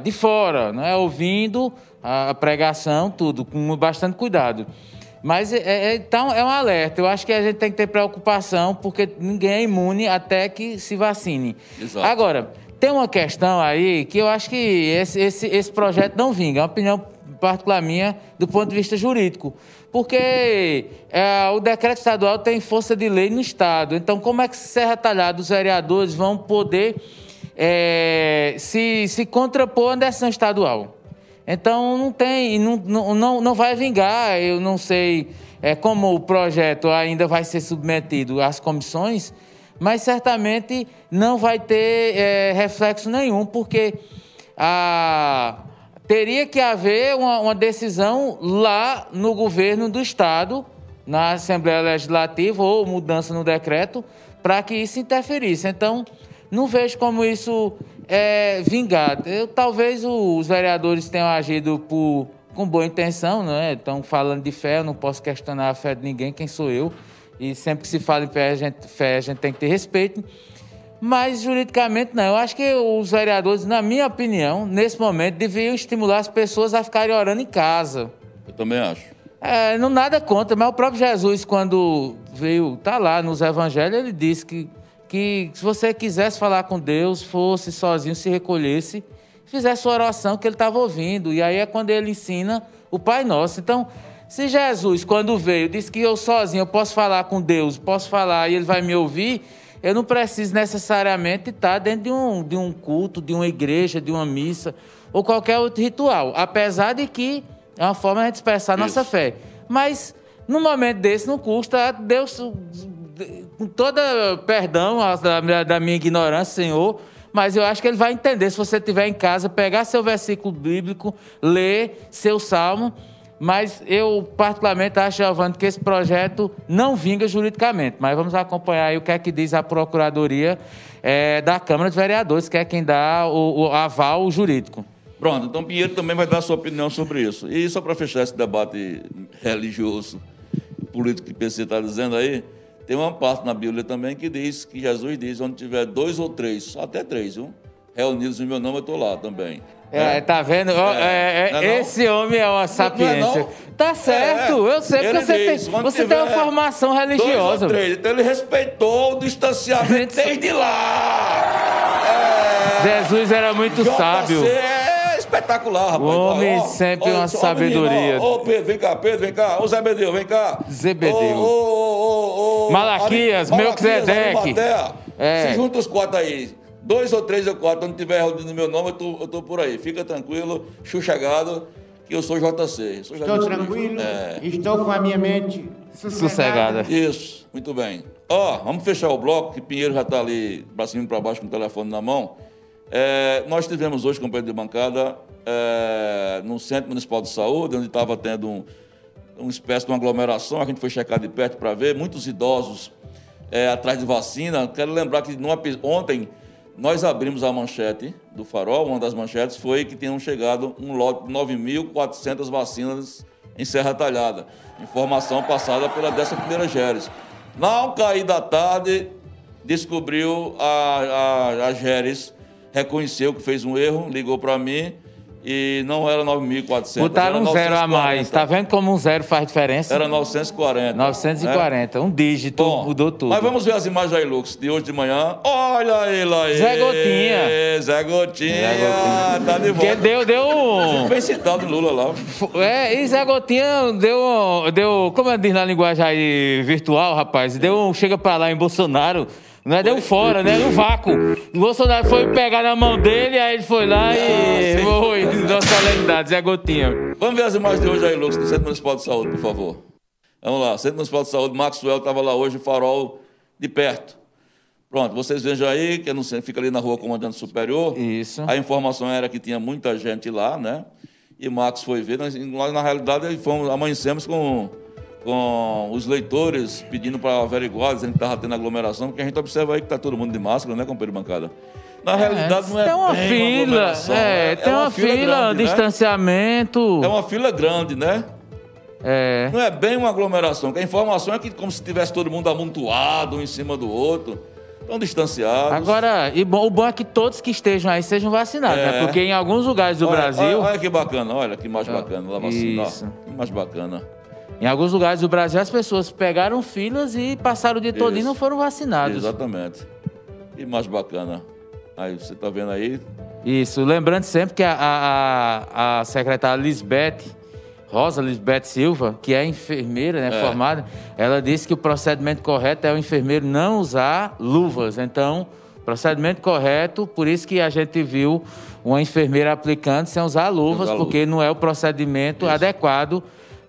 Speaker 2: de fora, não é? ouvindo a pregação, tudo, com bastante cuidado. Mas é, é, então é um alerta. Eu acho que a gente tem que ter preocupação, porque ninguém é imune até que se vacine. Exato. Agora, tem uma questão aí que eu acho que esse, esse, esse projeto não vinga. É uma opinião particular minha, do ponto de vista jurídico. Porque é, o decreto estadual tem força de lei no Estado. Então, como é que Serra Talhada, os vereadores vão poder é, se, se contrapor à decisão estadual? Então, não tem, não, não, não vai vingar. Eu não sei é, como o projeto ainda vai ser submetido às comissões, mas certamente não vai ter é, reflexo nenhum, porque a, teria que haver uma, uma decisão lá no governo do Estado, na Assembleia Legislativa, ou mudança no decreto, para que isso interferisse. Então, não vejo como isso é vingado. Eu, talvez os vereadores tenham agido por, com boa intenção, não é? Estão falando de fé, eu não posso questionar a fé de ninguém, quem sou eu? E sempre que se fala em fé, a gente, fé, a gente tem que ter respeito. Mas juridicamente não. Eu acho que os vereadores, na minha opinião, nesse momento, deveriam estimular as pessoas a ficarem orando em casa.
Speaker 1: Eu também acho.
Speaker 2: É, não nada contra, mas o próprio Jesus, quando veio, tá lá nos evangelhos, ele disse que, que se você quisesse falar com Deus, fosse sozinho, se recolhesse, fizesse sua oração que ele estava ouvindo. E aí é quando ele ensina o Pai Nosso. Então, se Jesus, quando veio, disse que eu sozinho eu posso falar com Deus, posso falar e ele vai me ouvir, eu não preciso necessariamente estar dentro de um, de um culto, de uma igreja, de uma missa ou qualquer outro ritual. Apesar de que é uma forma de expressar Isso. nossa fé. Mas, num momento desse, não custa. Deus, com todo perdão da, da minha ignorância, Senhor, mas eu acho que ele vai entender. Se você estiver em casa, pegar seu versículo bíblico, ler seu salmo mas eu, particularmente, acho, Giovanni, que esse projeto não vinga juridicamente. Mas vamos acompanhar aí o que é que diz a Procuradoria é, da Câmara de Vereadores, que é quem dá o, o aval jurídico.
Speaker 1: Pronto, então Pinheiro também vai dar sua opinião sobre isso. E só para fechar esse debate religioso, político que o PC está dizendo aí, tem uma parte na Bíblia também que diz que Jesus diz: onde tiver dois ou três, até três, viu? reunidos em meu nome, eu estou lá também.
Speaker 2: É, é, tá vendo? É, é, é esse homem é uma sapiência. tá certo, eu sei, porque você, tem, você tem uma formação religiosa.
Speaker 1: Três, então ele respeitou o distanciamento (laughs) desde lá.
Speaker 2: Jesus era muito JC sábio.
Speaker 1: É espetacular, rapaz. O
Speaker 2: homem ó, sempre ó, uma ó, sabedoria.
Speaker 1: Ô, Pedro, vem cá, Pedro, vem cá. Ô, Zebedeu, vem cá.
Speaker 2: Zebedeu.
Speaker 1: Ô, ô,
Speaker 2: ô, Malaquias, Melquisedeque.
Speaker 1: É. Se junta os quatro aí. Dois ou três ou quatro, quando tiver no meu nome, eu tô, eu tô por aí. Fica tranquilo, chuchagado, que eu sou JC.
Speaker 4: Sou estou tranquilo, é. estou com a minha mente sossegada. sossegada.
Speaker 1: Isso, muito bem. Ó, vamos fechar o bloco, que Pinheiro já está ali para cima e para baixo com o telefone na mão. É, nós tivemos hoje, companheiro de bancada, é, no Centro Municipal de Saúde, onde estava tendo um, uma espécie de uma aglomeração, a gente foi checar de perto para ver, muitos idosos é, atrás de vacina. Quero lembrar que numa, ontem nós abrimos a manchete do Farol, uma das manchetes foi que tinham chegado um lote de 9.400 vacinas em Serra Talhada. Informação passada pela 11ª Geres. Não cair da tarde, descobriu a, a, a Geres, reconheceu que fez um erro, ligou para mim e não era 9.400.
Speaker 2: Botaram um zero a mais. Tá vendo como um zero faz diferença?
Speaker 1: Era 940.
Speaker 2: 940. Né? Um dígito Bom, mudou tudo.
Speaker 1: Mas vamos ver as imagens aí, Lux, de hoje de manhã. Olha ele aí.
Speaker 2: Zé Gotinha.
Speaker 1: Zé Gotinha. Zé Gotinha. Tá de volta. Que
Speaker 2: deu, deu um...
Speaker 1: Bem citado Lula lá.
Speaker 2: É, e Zé Gotinha deu, deu como é diz na linguagem aí virtual, rapaz, deu um chega pra lá em Bolsonaro não é deu fora, né? No vácuo. O Bolsonaro foi pegar na mão dele, aí ele foi lá e ah, foi. (laughs) Nossa solenidade, Zé Gotinha.
Speaker 1: Vamos ver as imagens de hoje aí, Lucas, do Centro Municipal de Saúde, por favor. Vamos lá, Centro Municipal de Saúde, Maxwell estava lá hoje, farol de perto. Pronto, vocês vejam aí, que é no centro, fica ali na rua Comandante Superior.
Speaker 2: Isso.
Speaker 1: A informação era que tinha muita gente lá, né? E Max foi ver. Nós, nós na realidade, fomos, amanhecemos com com os leitores pedindo para averiguar, dizendo que estava tendo aglomeração, porque a gente observa aí que está todo mundo de máscara, né, companheiro bancada? Na é, realidade, não é
Speaker 2: tem uma fila,
Speaker 1: uma
Speaker 2: é, é, tem uma, uma fila, fila grande, né? distanciamento.
Speaker 1: Né? É uma fila grande, né?
Speaker 2: É.
Speaker 1: Não é bem uma aglomeração, que a informação é que como se tivesse todo mundo amontoado um em cima do outro. Estão distanciados.
Speaker 2: Agora, e bom, o bom é que todos que estejam aí sejam vacinados, né? é. né? Porque em alguns lugares do
Speaker 1: olha,
Speaker 2: Brasil. Olha,
Speaker 1: olha, que bacana, olha que mais bacana lá vacinar. Isso. Que mais bacana.
Speaker 2: Em alguns lugares do Brasil, as pessoas pegaram filas e passaram o dia todo e não foram vacinados.
Speaker 1: Exatamente. E mais bacana. Aí, você está vendo aí?
Speaker 2: Isso. Lembrando sempre que a, a, a secretária Lisbeth, Rosa Lisbeth Silva, que é enfermeira, né, é. formada, ela disse que o procedimento correto é o enfermeiro não usar luvas. Então, procedimento correto, por isso que a gente viu uma enfermeira aplicando sem usar luvas, usar porque não é o procedimento isso. adequado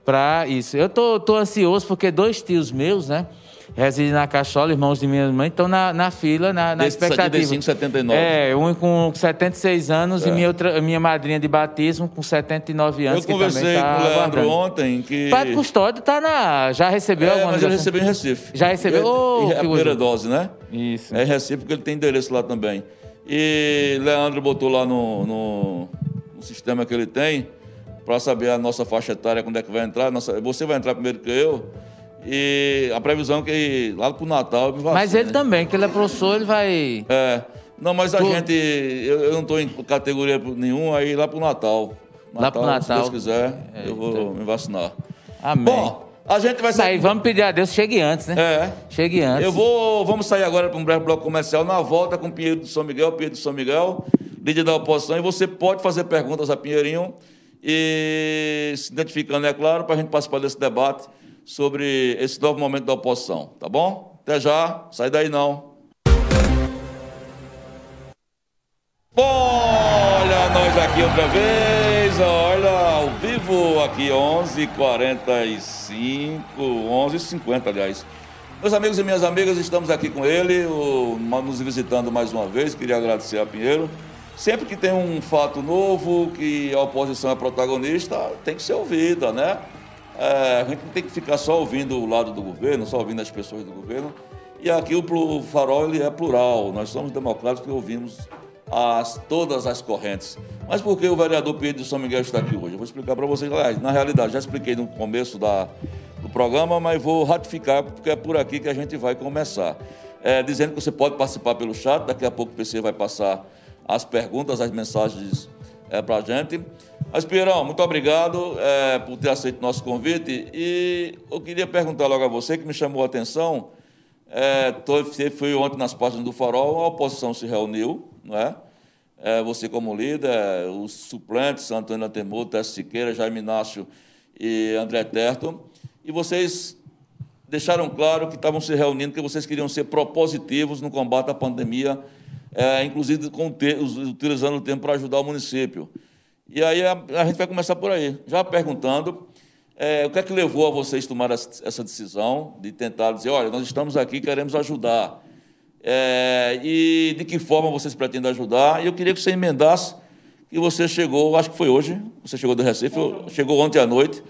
Speaker 2: para isso. Eu tô, tô ansioso porque dois tios meus, né? reside na Cachola, irmãos de minha mãe, estão na, na fila, na, na expectativa.
Speaker 1: 75, 79.
Speaker 2: É, um com 76 anos é. e minha, outra, minha madrinha de batismo com 79 anos.
Speaker 1: Eu conversei
Speaker 2: tá
Speaker 1: com o Leandro ontem que.
Speaker 2: O padre Custódio tá na. Já recebeu
Speaker 1: é,
Speaker 2: alguma
Speaker 1: Mas ele recebeu em Recife.
Speaker 2: Já recebeu? Oh,
Speaker 1: é a primeira dose, né?
Speaker 2: Isso.
Speaker 1: É em Recife porque ele tem endereço lá também. E Leandro botou lá no, no, no sistema que ele tem para saber a nossa faixa etária, quando é que vai entrar. Nossa, você vai entrar primeiro que eu. E a previsão é que lá pro Natal
Speaker 2: vacina, Mas ele né? também, que ele é professor, ele vai.
Speaker 1: É. Não, mas a gente. Eu, eu não estou em categoria nenhuma, aí lá pro Natal.
Speaker 2: Natal lá pro Natal. Se
Speaker 1: Deus quiser, é, eu vou então... me vacinar.
Speaker 2: Amém.
Speaker 1: Bom, a gente vai
Speaker 2: sair. vamos pedir a Deus, chegue antes, né?
Speaker 1: É.
Speaker 2: Chegue antes.
Speaker 1: Eu vou. Vamos sair agora para um breve bloco comercial. Na volta com o Pinheiro do São Miguel, Pinheiro do São Miguel, líder da oposição. E você pode fazer perguntas a Pinheirinho e se identificando, é claro, para a gente participar desse debate sobre esse novo momento da oposição, tá bom? Até já, sai daí não. Olha nós aqui outra vez, olha, ao vivo aqui, 11h45, 11h50, aliás. Meus amigos e minhas amigas, estamos aqui com ele, o, nos visitando mais uma vez, queria agradecer a Pinheiro Sempre que tem um fato novo, que a oposição é protagonista, tem que ser ouvida, né? É, a gente não tem que ficar só ouvindo o lado do governo, só ouvindo as pessoas do governo. E aqui o farol ele é plural, nós somos democratas que ouvimos as, todas as correntes. Mas por que o vereador Pedro de São Miguel está aqui hoje? Eu vou explicar para vocês. Na realidade, já expliquei no começo da, do programa, mas vou ratificar, porque é por aqui que a gente vai começar. É, dizendo que você pode participar pelo chat, daqui a pouco o PC vai passar as perguntas, as mensagens é, para a gente. Mas, Pierão, muito obrigado é, por ter aceito nosso convite. E eu queria perguntar logo a você, que me chamou a atenção. É, você foi ontem nas páginas do Farol, a oposição se reuniu, não é? é você como líder, os suplentes, Antônio Antemor, Tess Siqueira, Jaime Inácio e André Terto, e vocês deixaram claro que estavam se reunindo, que vocês queriam ser propositivos no combate à pandemia é, inclusive com te, utilizando o tempo para ajudar o município. E aí a, a, gente vai começar por aí, já perguntando é, o que é que levou a vocês tomar essa decisão de tentar dizer, olha, nós estamos aqui, queremos ajudar. É, e de que forma vocês pretendem ajudar? E eu queria que você emendasse que você chegou, acho que foi hoje, você chegou do Recife, chegou ontem à noite,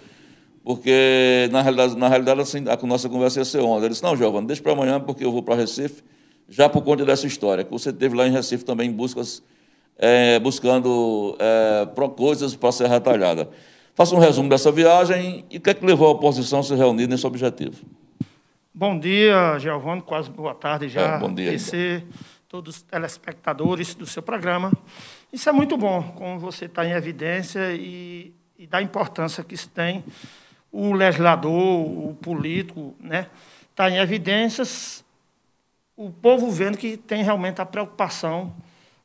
Speaker 1: porque na realidade, na realidade assim, a nossa conversa ia ser ontem. Ele disse, não, Giovanni, deixa para amanhã, porque eu vou para Recife já por conta dessa história, que você teve lá em Recife também buscas, é, buscando é, coisas para ser retalhada. Faça um resumo dessa viagem e o que é que levou a oposição a se reunir nesse objetivo.
Speaker 5: Bom dia, Giovanni, quase boa tarde já.
Speaker 1: É, bom dia.
Speaker 5: PC, todos os telespectadores do seu programa. Isso é muito bom, como você está em evidência e, e da importância que isso tem. O legislador, o político, né, está em evidências o povo vendo que tem realmente a preocupação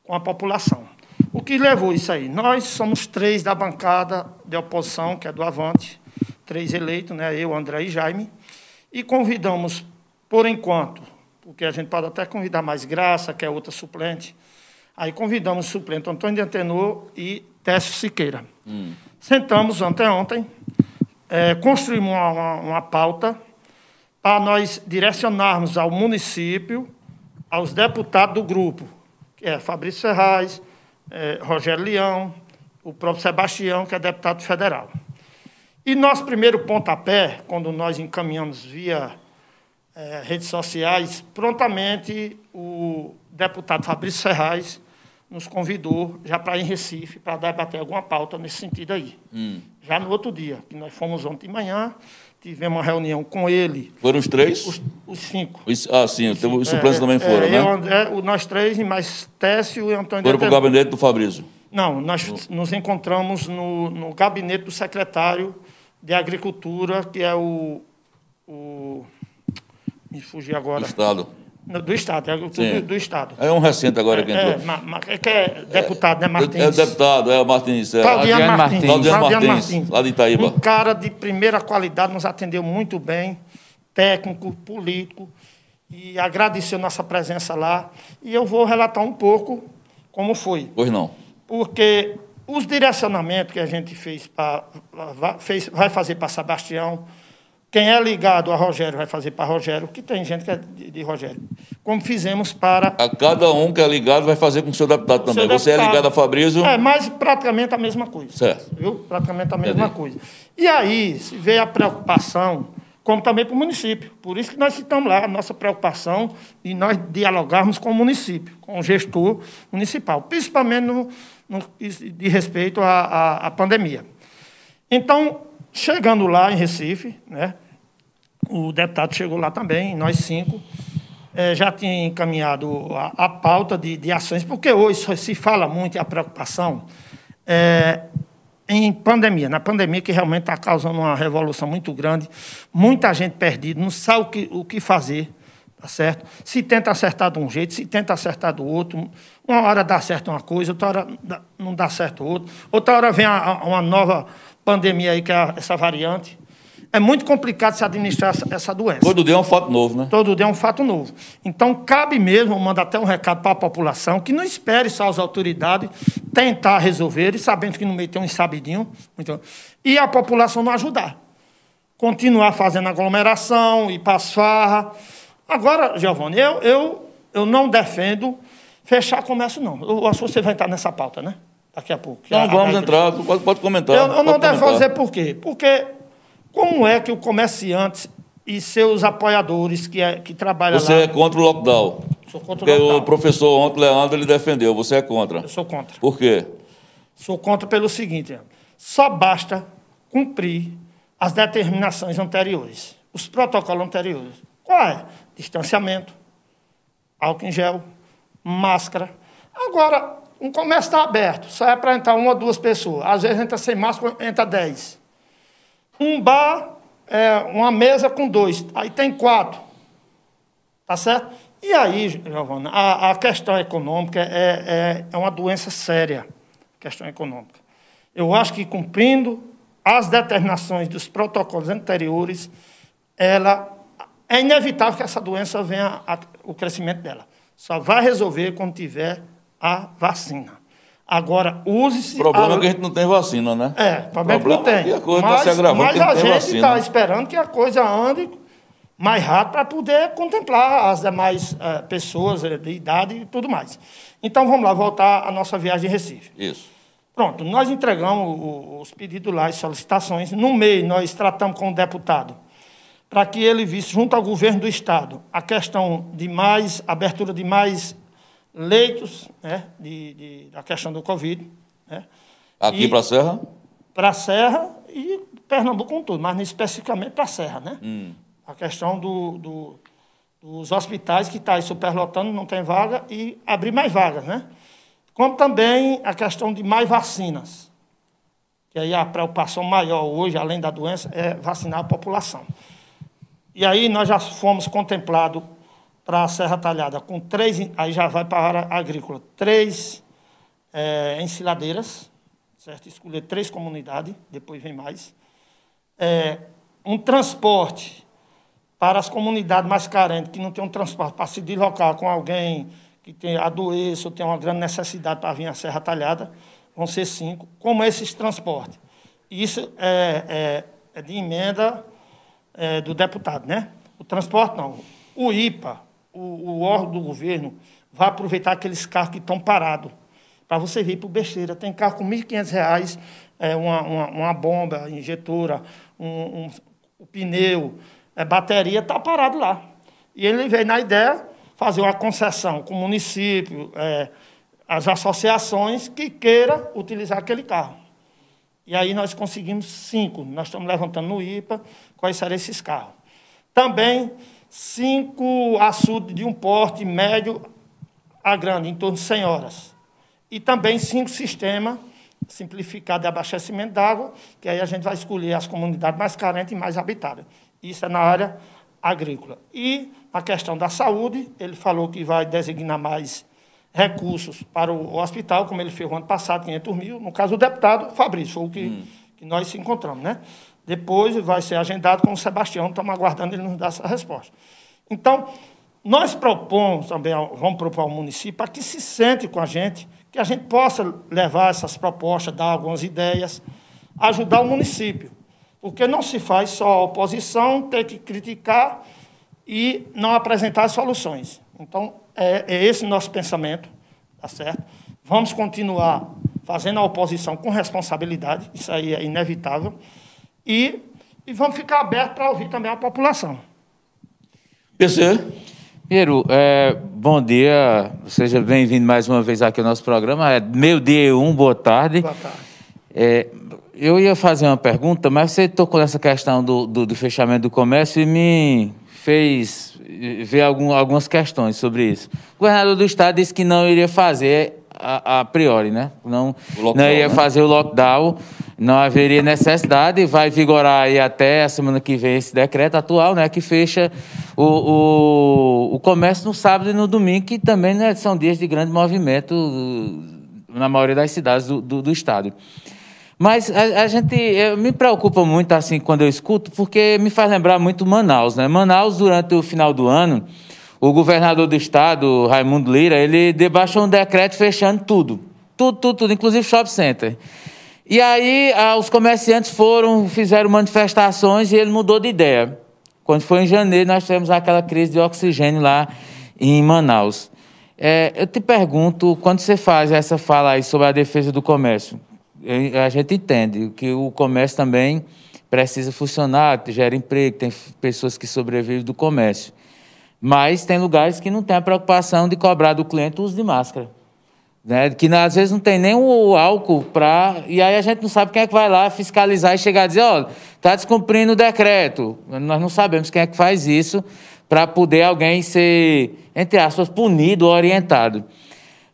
Speaker 5: com a população. O que levou isso aí? Nós somos três da bancada de oposição, que é do Avante, três eleitos, né? eu, André e Jaime, e convidamos, por enquanto, porque a gente pode até convidar mais Graça, que é outra suplente, aí convidamos o suplente Antônio de Antenor e Técio Siqueira. Hum. Sentamos anteontem, é, construímos uma, uma, uma pauta para nós direcionarmos ao município, aos deputados do grupo, que é Fabrício Ferraz, é, Rogério Leão, o próprio Sebastião, que é deputado federal. E nosso primeiro pontapé, quando nós encaminhamos via é, redes sociais, prontamente o deputado Fabrício Ferraz nos convidou já para ir em Recife para debater alguma pauta nesse sentido aí. Hum. Já no outro dia, que nós fomos ontem de manhã, tivemos uma reunião com ele.
Speaker 1: Foram os três?
Speaker 5: Os, os cinco.
Speaker 1: Os, ah, sim, os, os suplentes é, também foram, é, né? Eu,
Speaker 5: André, nós três, mais Técio e Antônio
Speaker 1: Foram para o gabinete do Fabrício?
Speaker 5: Não, nós nos encontramos no, no gabinete do secretário de Agricultura, que é o. o me fugi agora.
Speaker 1: Do Estado.
Speaker 5: Do Estado, é do, do, Estado.
Speaker 1: É um recente agora que entrou.
Speaker 5: É, é, que é deputado, né, Martins?
Speaker 1: É, é deputado, é o Martins. É.
Speaker 5: Claudiano Martins.
Speaker 1: Claudiano Martins, Martins, lá de Itaíba.
Speaker 5: Um cara de primeira qualidade, nos atendeu muito bem, técnico, político, e agradeceu nossa presença lá. E eu vou relatar um pouco como foi.
Speaker 1: Pois não.
Speaker 5: Porque os direcionamentos que a gente fez, pra, fez vai fazer para Sebastião, quem é ligado a Rogério vai fazer para Rogério, que tem gente que é de, de, Rogério. Como fizemos para.
Speaker 1: A cada um que é ligado vai fazer com o seu deputado também. Seu Você é deputado. é ligado a Fabrício?
Speaker 5: É, mas praticamente a mesma coisa.
Speaker 1: Certo.
Speaker 5: Viu? Praticamente a mesma Entendi. coisa. E aí veio a preocupação, como também para o município. Por isso que nós estamos lá, a nossa preocupação e nós dialogarmos com o município, com o gestor municipal, principalmente no, no de respeito à, à, à pandemia. Então, chegando lá em Recife, né? O deputado chegou lá também, nós cinco. É, já tinha encaminhado a, a pauta de, de, ações, porque hoje se fala muito a preocupação é, em pandemia, na pandemia que realmente está causando uma revolução muito grande, muita gente perdida, não sabe o que, o que fazer, tá certo? Se tenta acertar de um jeito, se tenta acertar do outro, uma hora dá certo uma coisa, outra hora não dá certo outra, outra hora vem a, a, uma nova pandemia aí, que é essa variante, é muito complicado se administrar essa doença.
Speaker 1: Todo dia é um fato novo, né?
Speaker 5: Todo dia é um fato novo. Então, cabe mesmo mandar até um recado para a população que não espere só as autoridades tentar resolver, e sabendo que no meio tem um sabidinho, então, e a população não ajudar. Continuar fazendo aglomeração, ir para as farras. Agora, Giovanni, eu, eu, eu não defendo fechar comércio, não. Eu acho que você vai entrar nessa pauta, né? Daqui a pouco.
Speaker 1: Não, vamos a, entrar, pode, pode comentar.
Speaker 5: Eu, eu não devo fazer por quê? Porque como é que o comerciante e seus apoiadores que, é, que trabalham
Speaker 1: Você
Speaker 5: lá...
Speaker 1: Você é contra o lockdown?
Speaker 5: Sou contra
Speaker 1: o
Speaker 5: lockdown.
Speaker 1: o professor ontem, Leandro, ele defendeu. Você é contra?
Speaker 5: Eu sou contra.
Speaker 1: Por quê?
Speaker 5: Sou contra pelo seguinte, só basta cumprir as determinações anteriores, os protocolos anteriores. Qual é? Distanciamento, álcool em gel, máscara. Agora, um comércio está aberto, só é para entrar uma ou duas pessoas. Às vezes entra sem máscara, entra dez. Um bar, é, uma mesa com dois, aí tem quatro. Tá certo? E aí, Giovana, a, a questão econômica é, é, é uma doença séria, questão econômica. Eu acho que cumprindo as determinações dos protocolos anteriores, ela é inevitável que essa doença venha a, o crescimento dela. Só vai resolver quando tiver a vacina. Agora, use-se.
Speaker 1: O problema a... é que a gente não tem vacina, né?
Speaker 5: É, o problema, problema é que não tem.
Speaker 1: É a coisa mas, tá se agravando,
Speaker 5: mas a gente está esperando que a coisa ande mais rápido para poder contemplar as demais uh, pessoas de idade e tudo mais. Então, vamos lá, voltar à nossa viagem em Recife.
Speaker 1: Isso.
Speaker 5: Pronto, nós entregamos os pedidos lá, as solicitações. No meio, nós tratamos com o deputado para que ele visse, junto ao governo do Estado, a questão de mais abertura de mais leitos né, de, de, da questão do Covid. Né,
Speaker 1: Aqui para a Serra?
Speaker 5: Para a Serra e Pernambuco com tudo, mas especificamente para a Serra. Né?
Speaker 1: Hum.
Speaker 5: A questão do, do, dos hospitais que está superlotando, não tem vaga, e abrir mais vagas. Né? Como também a questão de mais vacinas. Que aí a preocupação maior hoje, além da doença, é vacinar a população. E aí nós já fomos contemplados para a Serra Talhada, com três, aí já vai para a área agrícola, três é, ensiladeiras, certo? Escolher três comunidades, depois vem mais. É, um transporte para as comunidades mais carentes, que não tem um transporte para se deslocar com alguém que tem a doença ou tem uma grande necessidade para vir à Serra Talhada, vão ser cinco. Como esses transportes? Isso é, é, é de emenda é, do deputado, né? O transporte não. O IPA, o, o órgão do governo vai aproveitar aqueles carros que estão parados. Para você vir para o besteira. Tem carro com R$ 1.500, é, uma, uma, uma, bomba injetora, um, um, o pneu, é, bateria, está parado lá. E ele veio na ideia fazer uma concessão com o município, é, as associações que queira utilizar aquele carro. E aí nós conseguimos cinco. Nós estamos levantando no IPA quais serão esses carros. Também cinco açudes de um porte médio a grande, em torno de 100 horas. E também cinco sistemas simplificados de abastecimento d'água, que aí a gente vai escolher as comunidades mais carentes e mais habitáveis. Isso é na área agrícola. E a questão da saúde, ele falou que vai designar mais recursos para o hospital, como ele fez o ano passado, 500 mil. No caso, o deputado Fabrício, foi o que, hum. que nós se encontramos. Né? Depois vai ser agendado com o Sebastião, estamos aguardando ele nos dar essa resposta. Então, nós propomos também, vamos propor ao município, para que se sente com a gente, que a gente possa levar essas propostas, dar algumas ideias, ajudar o município. Porque não se faz só a oposição ter que criticar e não apresentar soluções. Então, é, é esse nosso pensamento, tá certo? Vamos continuar fazendo a oposição com responsabilidade, isso aí é inevitável, e, e vamos ficar abertos para ouvir também a população.
Speaker 1: PC.
Speaker 2: Piero, é, bom dia, seja bem-vindo mais uma vez aqui ao nosso programa. É meio-dia um, boa tarde.
Speaker 5: Boa tarde.
Speaker 2: É, eu ia fazer uma pergunta, mas você tocou nessa questão do, do, do fechamento do comércio e me fez ver algum, algumas questões sobre isso. O governador do estado disse que não iria fazer a, a priori, né? Não, lockdown, não ia né? fazer o lockdown, não haveria necessidade, vai vigorar aí até a semana que vem esse decreto atual, né? Que fecha o, o, o comércio no sábado e no domingo, que também né, são dias de grande movimento na maioria das cidades do, do, do estado. Mas a, a gente me preocupa muito assim quando eu escuto, porque me faz lembrar muito Manaus, né? Manaus durante o final do ano, o governador do estado, Raimundo Lira, ele debaixou um decreto fechando tudo, tudo, tudo, tudo, inclusive shopping center. E aí os comerciantes foram, fizeram manifestações e ele mudou de ideia. Quando foi em janeiro, nós tivemos aquela crise de oxigênio lá em Manaus. É, eu te pergunto, quando você faz essa fala aí sobre a defesa do comércio, a gente entende que o comércio também precisa funcionar, gera emprego, tem pessoas que sobrevivem do comércio. Mas tem lugares que não tem a preocupação de cobrar do cliente o uso de máscara. Né? Que às vezes não tem nem o álcool para. E aí a gente não sabe quem é que vai lá fiscalizar e chegar a dizer: olha, está descumprindo o decreto. Nós não sabemos quem é que faz isso para poder alguém ser, entre aspas, punido, orientado.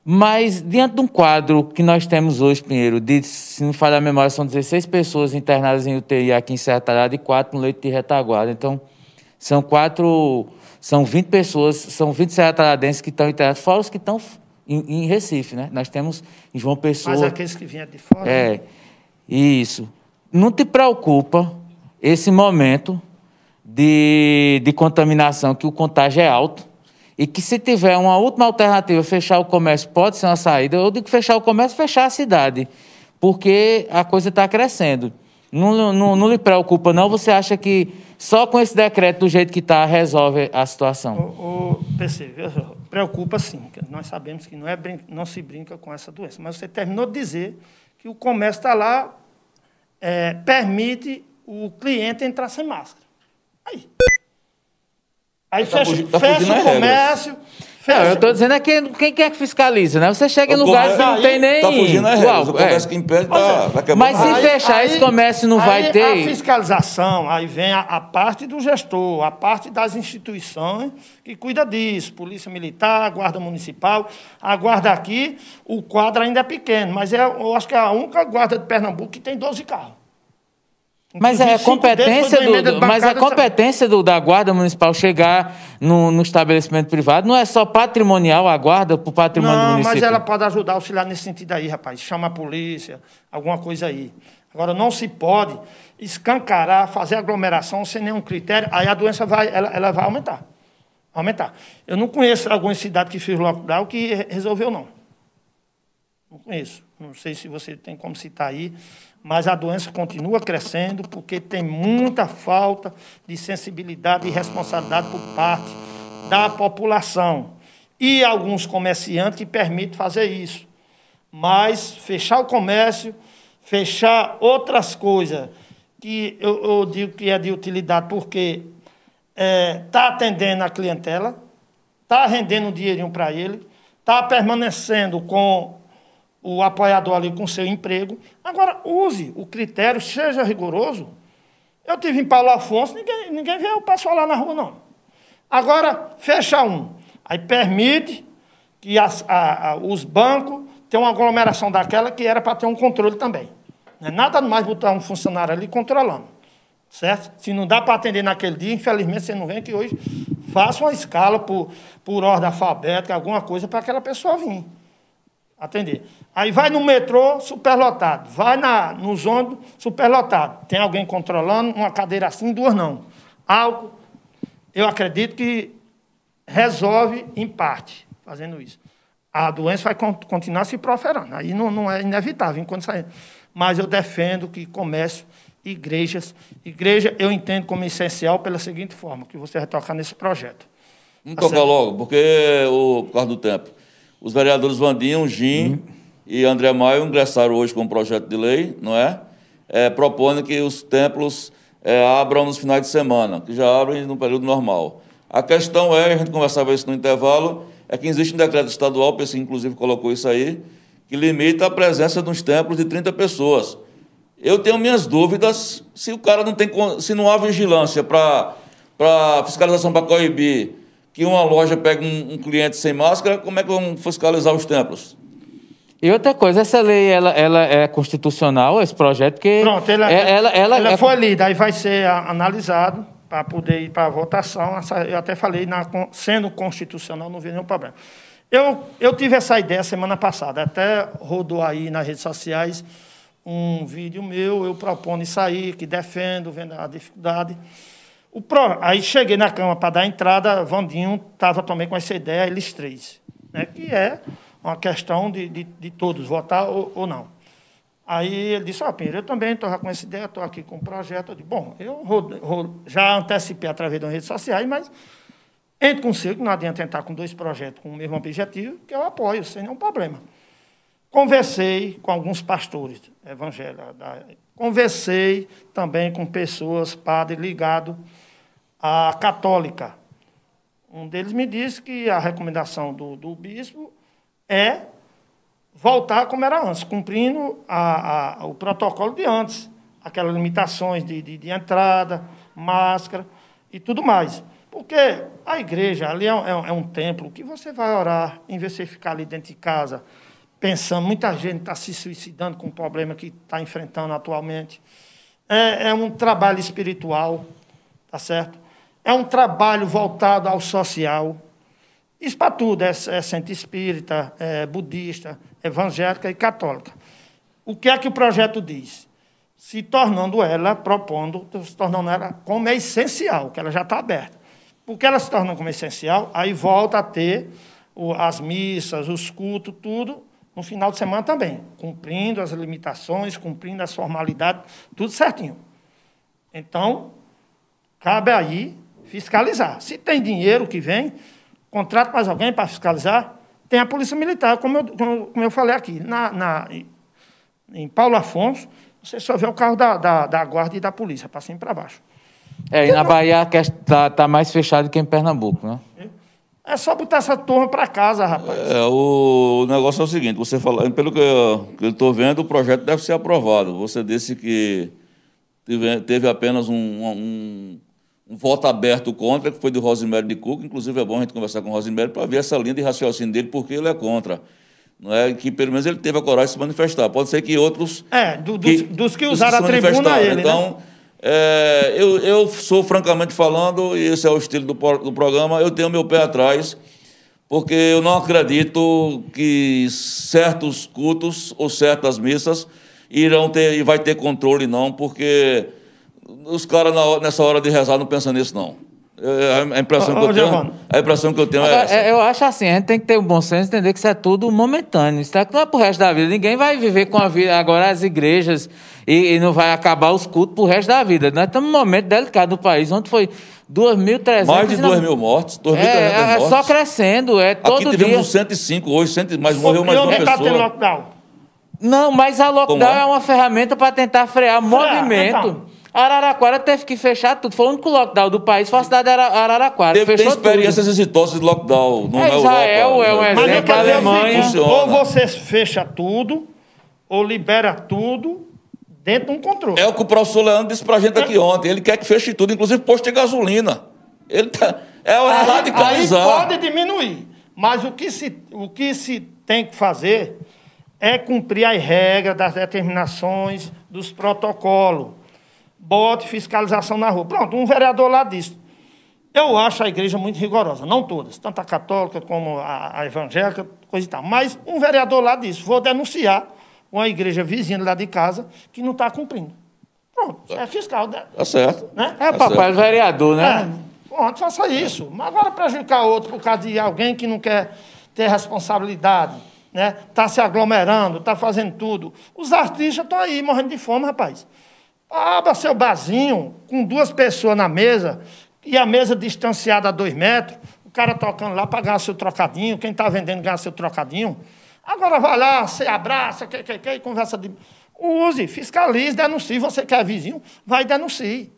Speaker 2: Mas, diante de um quadro que nós temos hoje, Pinheiro, de, se não falhar a memória, são 16 pessoas internadas em UTI aqui em Serra Talhada e 4 no leito de retaguarda. Então, são quatro, são 20 pessoas, são 20 serrataladenses que estão internados, fora os que estão em, em, Recife, né? Nós temos em João Pessoa...
Speaker 5: Mas aqueles que vêm de fora...
Speaker 2: É, isso. Não te preocupa esse momento de, de contaminação, que o contágio é alto, e que se tiver uma última alternativa, fechar o comércio pode ser uma saída, eu digo fechar o comércio, fechar a cidade, porque a coisa está crescendo. Não, não, não, lhe preocupa, não? Você acha que só com esse decreto, do jeito que está, resolve a situação?
Speaker 5: O, o PC, preocupa sim. Nós sabemos que não, é, não se brinca com essa doença. Mas você terminou de dizer que o comércio está lá, é, permite o cliente entrar sem máscara. Aí. Aí tá fecha, tá fecha o comércio. Fecha.
Speaker 2: Não, eu estou dizendo é que quem quer que fiscaliza, né? Você chega em lugares que não tem nem.
Speaker 1: Está fugindo é regras. O comércio é. que impede está
Speaker 2: tá Mas se aí, fechar aí, esse comércio não vai ter. A
Speaker 5: fiscalização, aí vem a, a, parte do gestor, a parte das instituições que cuida disso. Polícia Militar, Guarda Municipal. A guarda aqui, o quadro ainda é pequeno, mas é, eu acho que é a única guarda de Pernambuco que tem 12 carros.
Speaker 2: Mas é competência do, mas a competência do, da guarda municipal chegar no, no, estabelecimento privado não é só patrimonial a guarda para o patrimônio não, do município.
Speaker 5: Mas ela pode ajudar, auxiliar nesse sentido aí, rapaz. Chama a polícia, alguma coisa aí. Agora não se pode escancarar, fazer aglomeração sem nenhum critério, aí a doença vai, ela, ela vai aumentar. Aumentar. Eu não conheço alguma cidade que fez lockdown que resolveu, não. Não conheço. Não sei se você tem como citar aí mas a doença continua crescendo porque tem muita falta de sensibilidade e responsabilidade por parte da população e alguns comerciantes que permitem fazer isso. Mas fechar o comércio, fechar outras coisas que eu, eu digo que é de utilidade porque está é, tá atendendo a clientela, está rendendo um dinheirinho para ele, está permanecendo com o apoiador ali com seu emprego. Agora, use o critério, seja rigoroso. Eu tive em Paulo Afonso, ninguém, ninguém vê o pessoal lá na rua, não. Agora, fecha um. Aí permite que as, a, a, os bancos tenham uma aglomeração daquela que era para ter um controle também. Não é nada mais botar um funcionário ali controlando. Certo? Se não dá para atender naquele dia, infelizmente você não vem que hoje faça uma escala por, por ordem alfabética, alguma coisa para aquela pessoa vir atender. Aí vai no metrô, superlotado. Vai na, nos ônibus, superlotado. Tem alguém controlando, uma cadeira assim, duas não. Algo, eu acredito que resolve em parte, fazendo isso. A doença vai continuar se proferando. Aí não, não é inevitável enquanto sair. Mas eu defendo que comércio igrejas. Igreja eu entendo como essencial pela seguinte forma, que você vai tocar nesse projeto.
Speaker 1: Vamos tá tocar certo? logo, porque o, por causa do tempo. Os vereadores Vandinho, Jim uhum. e André Maio ingressaram hoje com um projeto de lei, não é? é propondo que os templos é, abram nos finais de semana, que já abrem no período normal. A questão é, a gente conversava isso no intervalo, é que existe um decreto estadual, o PC inclusive colocou isso aí, que limita a presença nos templos de 30 pessoas. Eu tenho minhas dúvidas se o cara não tem, se não há vigilância para fiscalização para coibir que uma loja pegue um, um, cliente sem máscara, como é que vão fiscalizar os templos?
Speaker 2: E outra coisa, essa lei ela, ela é constitucional, esse projeto, porque.
Speaker 5: Pronto, ela, é, ela, ela, ela é... foi lida, aí vai ser analisado para poder ir para a votação. Eu até falei, na, sendo constitucional, não vi nenhum problema. Eu, eu tive essa ideia semana passada, até rodou aí nas redes sociais um vídeo meu, eu propondo isso aí, que defendo, vendo a dificuldade. Pro, aí cheguei na cama para dar entrada, Vandinho estava também com essa ideia, eles três, né, que é uma questão de, de, de todos, votar ou, ou, não. Aí ele disse, ó, Pinheiro, eu também estou com essa ideia, estou aqui com um projeto. Eu disse, bom, eu já antecipei através das redes sociais, mas entre consigo, não adianta entrar com dois projetos com o mesmo objetivo, que eu apoio, sem nenhum problema. Conversei com alguns pastores evangélicos, conversei também com pessoas, padres ligados à católica. Um deles me disse que a recomendação do, do bispo é voltar como era antes, cumprindo a, a, o protocolo de antes, aquelas limitações de, de, de, entrada, máscara e tudo mais. Porque a igreja ali é um, é é um templo que você vai orar, em vez de você ficar ali dentro de casa pensando, muita gente está se suicidando com o problema que está enfrentando atualmente. É, é, um trabalho espiritual, tá certo? É um trabalho voltado ao social. Isso para tudo, é, é centro espírita, é budista, evangélica e católica. O que é que o projeto diz? Se tornando ela, propondo, se tornando ela como é essencial, que ela já está aberta. Porque ela se torna como essencial, aí volta a ter as missas, os cultos, tudo no final de semana também, cumprindo as limitações, cumprindo as formalidades, tudo certinho. Então, cabe aí fiscalizar. Se tem dinheiro que vem, contrata mais alguém para fiscalizar, tem a Polícia Militar, como eu, como eu falei aqui. Na, na, em Paulo Afonso, você só vê o carro da, da, da guarda e da polícia, para cima e para baixo.
Speaker 2: É, e na Bahia está tá mais fechado que em Pernambuco, né?
Speaker 5: É só botar essa turma para casa, rapaz.
Speaker 1: É, o negócio é o seguinte, você fala, pelo que eu estou vendo, o projeto deve ser aprovado. Você disse que teve, teve apenas um, um, um, voto aberto contra, que foi do Rosemary de Cuca. Inclusive é bom a gente conversar com o Rosemary para ver essa linha de raciocínio dele, porque ele é contra. Não é que pelo menos ele teve a coragem de se manifestar. Pode ser que outros.
Speaker 5: É, do, dos, que, dos que usaram a tribuna ele.
Speaker 1: Então, né? É, eu, eu sou, francamente falando, e esse é o estilo do, do programa, eu tenho meu pé atrás, porque eu não acredito que certos cultos ou certas missas irão ter e vai ter controle, não, porque os caras nessa hora de rezar não pensam nisso, não. A impressão, que eu tenho, a impressão que eu tenho é essa.
Speaker 2: Eu acho assim, a gente tem que ter o um bom senso e entender que isso é tudo momentâneo. Isso não é pro resto da vida. Ninguém vai viver com a vida. Agora as igrejas e, e não vai acabar os cultos pro resto da vida. Nós estamos num momento delicado no país. Ontem foi 2.300.
Speaker 1: Mais de 2 mil mortos. 2.300
Speaker 2: é, é, mortos. só crescendo. É todo
Speaker 1: Aqui tivemos dia. 105 hoje, 100, mas morreu mais uma pessoa. Tá lockdown.
Speaker 2: Não, mas a lockdown é? é? uma ferramenta para tentar frear movimento. Então. Araraquara teve que fechar tudo. Foi o único lockdown do país, foi a cidade de Araraquara.
Speaker 1: Teve, Fechou tem experiências tudo. exitosas de lockdown. Não é,
Speaker 2: Israel é um exemplo, a Alemanha.
Speaker 5: Ou você fecha tudo, ou libera tudo, dentro de um controle.
Speaker 1: É o que o professor Leandro disse pra gente aqui é. ontem. Ele quer que feche tudo, inclusive posto de gasolina. Ele tá, é o aí, radicalizar.
Speaker 5: Aí pode diminuir. Mas o que, se, o que se tem que fazer é cumprir as regras das determinações dos protocolos bote fiscalização na rua. Pronto, um vereador lá disse. Eu acho a igreja muito rigorosa, não todas, tanto a católica como a, a evangélica, coisa e tal. Mas um vereador lá disse: vou denunciar uma igreja vizinha lá de casa que não está cumprindo. Pronto, é fiscal. Né?
Speaker 1: Tá certo.
Speaker 2: Né? É, tá papai, certo. vereador, né?
Speaker 5: É, pronto, faça isso. Mas agora prejudicar outro por causa de alguém que não quer ter responsabilidade, né? Está se aglomerando, está fazendo tudo. Os artistas estão aí morrendo de fome, rapaz. Abra seu barzinho com duas pessoas na mesa e a mesa distanciada a dois metros, o cara tocando lá para ganhar seu trocadinho, quem está vendendo ganhar seu trocadinho. Agora vai lá, você abraça, quer, quer, quer, conversa de. Use, fiscalize, denuncie. Você quer vizinho, vai e denuncie.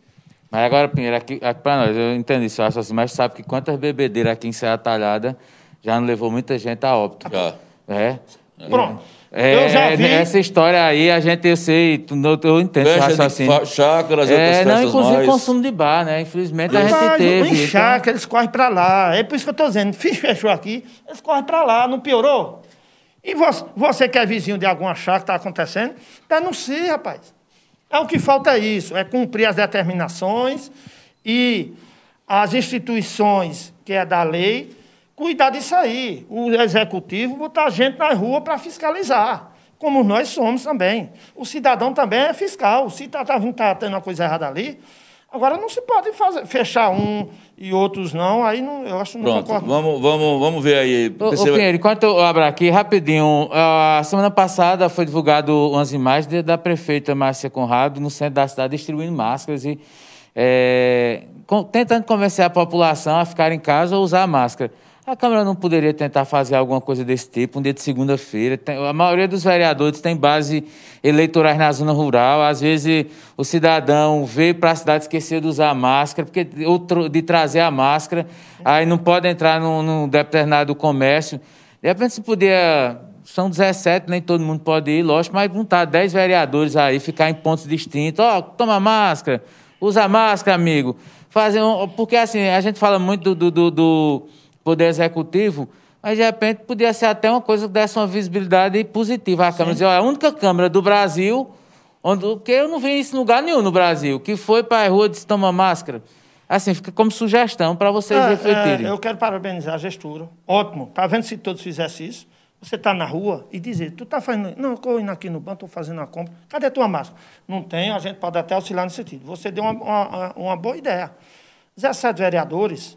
Speaker 2: Mas agora, Pinheiro, aqui, aqui para nós, eu entendo isso, eu acho assim, mas sabe que quantas bebedeiras aqui em Serra Talhada já não levou muita gente a óbito.
Speaker 1: Já.
Speaker 2: É.
Speaker 5: Pronto.
Speaker 2: É,
Speaker 5: eu já vi.
Speaker 2: Essa história aí, a gente, eu sei, tu- eu entendo esse
Speaker 1: Festa de
Speaker 2: raciocínio.
Speaker 1: chácaras e
Speaker 2: É, não, inclusive
Speaker 1: mais.
Speaker 2: consumo de bar, né? Infelizmente a gente
Speaker 5: Mas,
Speaker 2: teve.
Speaker 5: Em
Speaker 2: então-
Speaker 5: chácara, eles correm para lá. É por isso que eu estou dizendo. Fiz fechou aqui, eles correm para lá, não piorou? E você, você que é vizinho de alguma chácara que está acontecendo, denuncie, rapaz. É o que falta é isso, é cumprir as determinações e as instituições que é da lei, cuidar disso aí. O executivo botar gente na rua para fiscalizar, como nós somos também. O cidadão também é fiscal. Se está tá, tá tendo uma coisa errada ali, agora não se pode fazer, fechar um e outros não, aí não, eu acho que não
Speaker 1: Pronto,
Speaker 5: concordo.
Speaker 1: vamos, vamos, vamos ver aí.
Speaker 2: Ô, ô
Speaker 1: Perceba-
Speaker 2: Pinheiro, enquanto eu abro aqui, rapidinho, a semana passada foi divulgado umas imagens da prefeita Márcia Conrado no centro da cidade distribuindo máscaras e é, com- tentando convencer a população a ficar em casa ou usar máscara. A Câmara não poderia tentar fazer alguma coisa desse tipo, um dia de segunda-feira. A maioria dos vereadores tem base eleitorais na zona rural. Às vezes o cidadão veio para a cidade esquecer de usar máscara, porque ou tro- de trazer a máscara, aí não pode entrar num, num determinado comércio. De repente se podia. São 17, nem todo mundo pode ir, lógico, mas juntar 10 vereadores aí, ficar em pontos distintos. Ó, toma máscara, usa máscara, amigo. Fazer um, porque assim, a gente fala muito do, do, do Poder Executivo, mas de repente podia ser até uma coisa que desse uma visibilidade positiva à Câmara. Dizer, é a única Câmara do Brasil, onde, porque eu não vi isso em lugar nenhum no Brasil, que foi para a rua de toma máscara. Assim, fica como sugestão para vocês
Speaker 5: É,
Speaker 2: refletirem.
Speaker 5: é, eu quero parabenizar a gestura. Ótimo. Tá vendo se todos fizessem isso? Você está na rua e dizer, tu está fazendo. Não, eu estou indo aqui no banco, estou fazendo a compra. Cadê a tua máscara? Não tem, a gente pode até auxiliar nesse sentido. Você deu uma, uma, uma boa ideia. 17 vereadores,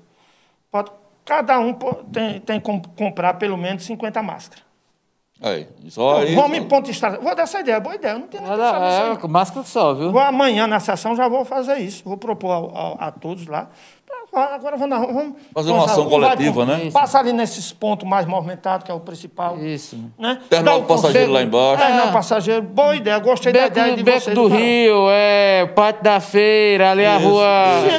Speaker 5: pode, cada um tem, tem como comprar pelo menos 50 máscaras.
Speaker 1: Aí, só aí.
Speaker 5: Vamos em ponto estratégico. Vou dar essa ideia, boa ideia. Eu não tenho nisso aí, não.
Speaker 2: É, máscara só, viu?
Speaker 5: Vou amanhã na sessão já vou fazer isso. Vou propor ao- ao- a, todos lá. Agora vamos. Vamos,
Speaker 1: Fazer uma ação
Speaker 5: vai
Speaker 1: coletiva, né?
Speaker 5: Passa ali nesses pontos mais movimentados, que é o principal.
Speaker 2: Isso.
Speaker 5: Né?
Speaker 1: Terminal do passageiro lá embaixo.
Speaker 5: Terminal
Speaker 2: É.
Speaker 5: passageiro. Boa ideia. Gostei da
Speaker 2: Beco,
Speaker 5: ideia
Speaker 2: do-
Speaker 5: de
Speaker 2: Beco
Speaker 5: vocês.
Speaker 2: do. Rio, é, Pátio da Feira, ali a
Speaker 1: Isso,
Speaker 2: rua.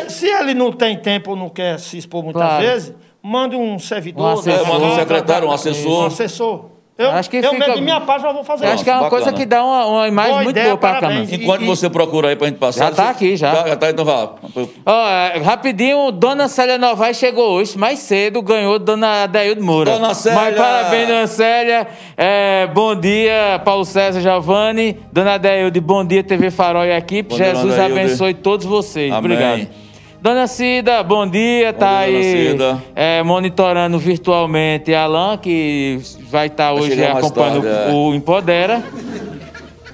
Speaker 5: Se, se ele não tem tempo ou não quer se expor muitas
Speaker 2: Claro.
Speaker 5: vezes, mande um servidor.
Speaker 2: Um assessor.
Speaker 5: da-
Speaker 1: manda um secretário, um assessor.
Speaker 5: Um assessor. Eu,
Speaker 2: Acho que
Speaker 5: eu
Speaker 2: fica-
Speaker 5: de minha parte já vou fazer
Speaker 2: Eu
Speaker 5: isso.
Speaker 2: acho que é uma
Speaker 1: Bacana.
Speaker 2: coisa que dá uma, uma imagem
Speaker 5: Boa
Speaker 2: muito
Speaker 5: ideia,
Speaker 2: boa para a. Câmara.
Speaker 1: Enquanto
Speaker 5: E-
Speaker 1: você procura aí pra gente passar.
Speaker 2: Já tá
Speaker 1: você-
Speaker 2: aqui, já.
Speaker 1: Já, já tá, então vá.
Speaker 2: É, rapidinho, Dona Célia Novaes chegou hoje, mais cedo, ganhou Dona Adaildo Moura.
Speaker 1: Dona Célia!
Speaker 2: Mas parabéns, Dona Célia. É, bom dia, Paulo César Giovanni. Dona Adaildo, bom dia, TV Farol e equipe.
Speaker 1: Bom dia,
Speaker 2: Jesus
Speaker 1: Adailde.
Speaker 2: abençoe todos vocês.
Speaker 1: Amém.
Speaker 2: Obrigado. Dona Cida, bom dia, tá
Speaker 1: dia, Dona
Speaker 2: aí
Speaker 1: Cida.
Speaker 2: é, monitorando virtualmente Alan, que vai estar hoje
Speaker 1: chegar mais
Speaker 2: acompanhando
Speaker 1: tarde, é.
Speaker 2: o Empodera.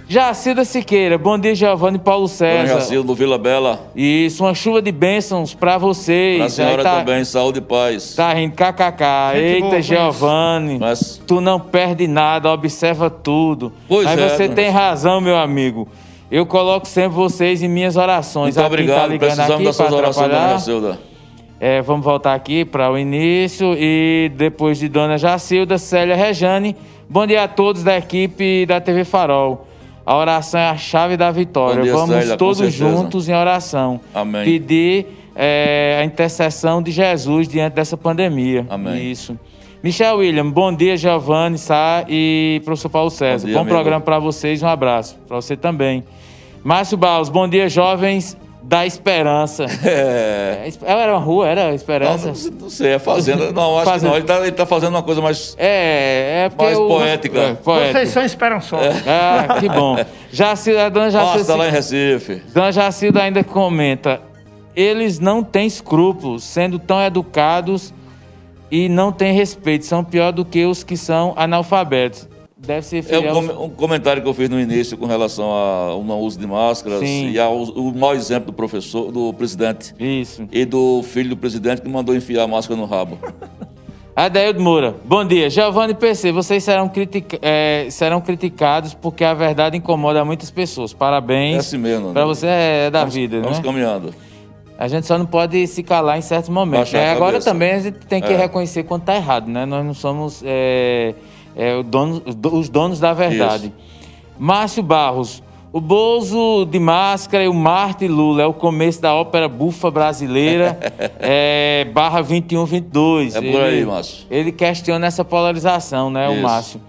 Speaker 2: Jacilda Siqueira, bom dia, Giovanni e Paulo César.
Speaker 1: Jacildo do Vila Bela.
Speaker 2: Isso, uma chuva de bênçãos pra vocês.
Speaker 1: Pra senhora
Speaker 2: Aí tá,
Speaker 1: também, saúde e paz.
Speaker 2: Tá rindo, kkk. Eita, Giovanni.
Speaker 1: Mas-
Speaker 2: Tu não perde nada, observa tudo.
Speaker 1: Pois
Speaker 2: Mas
Speaker 1: é,
Speaker 2: você tem razão, meu amigo. Eu coloco sempre vocês em minhas orações.
Speaker 1: Muito
Speaker 2: Aqui
Speaker 1: obrigado.
Speaker 2: tá
Speaker 1: Precisamos
Speaker 2: aqui
Speaker 1: das suas orações, Dona. Jacilda.
Speaker 2: É, vamos voltar aqui para o início e depois de Dona Jacilda, Célia Rejane. Bom dia a todos da equipe da TV Farol. A oração é a chave da vitória.
Speaker 1: Dia,
Speaker 2: vamos
Speaker 1: Célia,
Speaker 2: todos juntos em oração.
Speaker 1: Amém.
Speaker 2: Pedir é, a intercessão de Jesus diante dessa pandemia.
Speaker 1: Amém.
Speaker 2: Isso. Michel William, bom dia, Giovanni, Sá e professor Paulo César.
Speaker 1: Bom
Speaker 2: Bom,
Speaker 1: dia, amigo.
Speaker 2: programa para vocês, um abraço. Para você também. Márcio Baus, bom dia, jovens da esperança. (laughs)
Speaker 1: É.
Speaker 2: É, esp- Era uma rua, era esperança?
Speaker 1: não, não sei, é fazenda. Não, acho
Speaker 2: Fazenda.
Speaker 1: que não. Ele tá, ele tá fazendo uma coisa mais.
Speaker 2: É, é porque
Speaker 1: Mais
Speaker 2: o-
Speaker 1: poética.
Speaker 2: É, poético.
Speaker 5: Vocês são esperançosos.
Speaker 2: Ah, que bom. Jacilda, a dona
Speaker 1: Pasta
Speaker 2: Jacilda,
Speaker 1: lá em Recife.
Speaker 2: dona Jacilda ainda comenta: eles não têm escrúpulos, sendo tão educados e não têm respeito. São pior do que os que são analfabetos. Deve ser
Speaker 1: É
Speaker 2: fiel.
Speaker 1: um, com- um comentário que eu fiz no início com relação ao não uso de máscaras
Speaker 2: Sim.
Speaker 1: e ao o mau exemplo do professor, do presidente
Speaker 2: Isso.
Speaker 1: e do filho do presidente que mandou enfiar a máscara no rabo. (laughs)
Speaker 2: Adaildo Moura, bom dia. Giovanni PC, vocês serão, critica é, serão criticados porque a verdade incomoda muitas pessoas. Parabéns. É
Speaker 1: assim mesmo.
Speaker 2: Para né? você é da
Speaker 1: vamos,
Speaker 2: vida,
Speaker 1: vamos
Speaker 2: né?
Speaker 1: Vamos caminhando.
Speaker 2: A gente só não pode se calar em certos momentos. Né? Agora também a gente tem que é. reconhecer quando está errado, né? Nós não somos é, é, dono, os donos da verdade. Isso. Márcio Barros, o Bozo de máscara e o Marte Lula é o começo da ópera bufa brasileira, (laughs) é, barra 21, 22.
Speaker 1: É por aí, Márcio.
Speaker 2: Ele questiona essa polarização, né, Isso. o Márcio.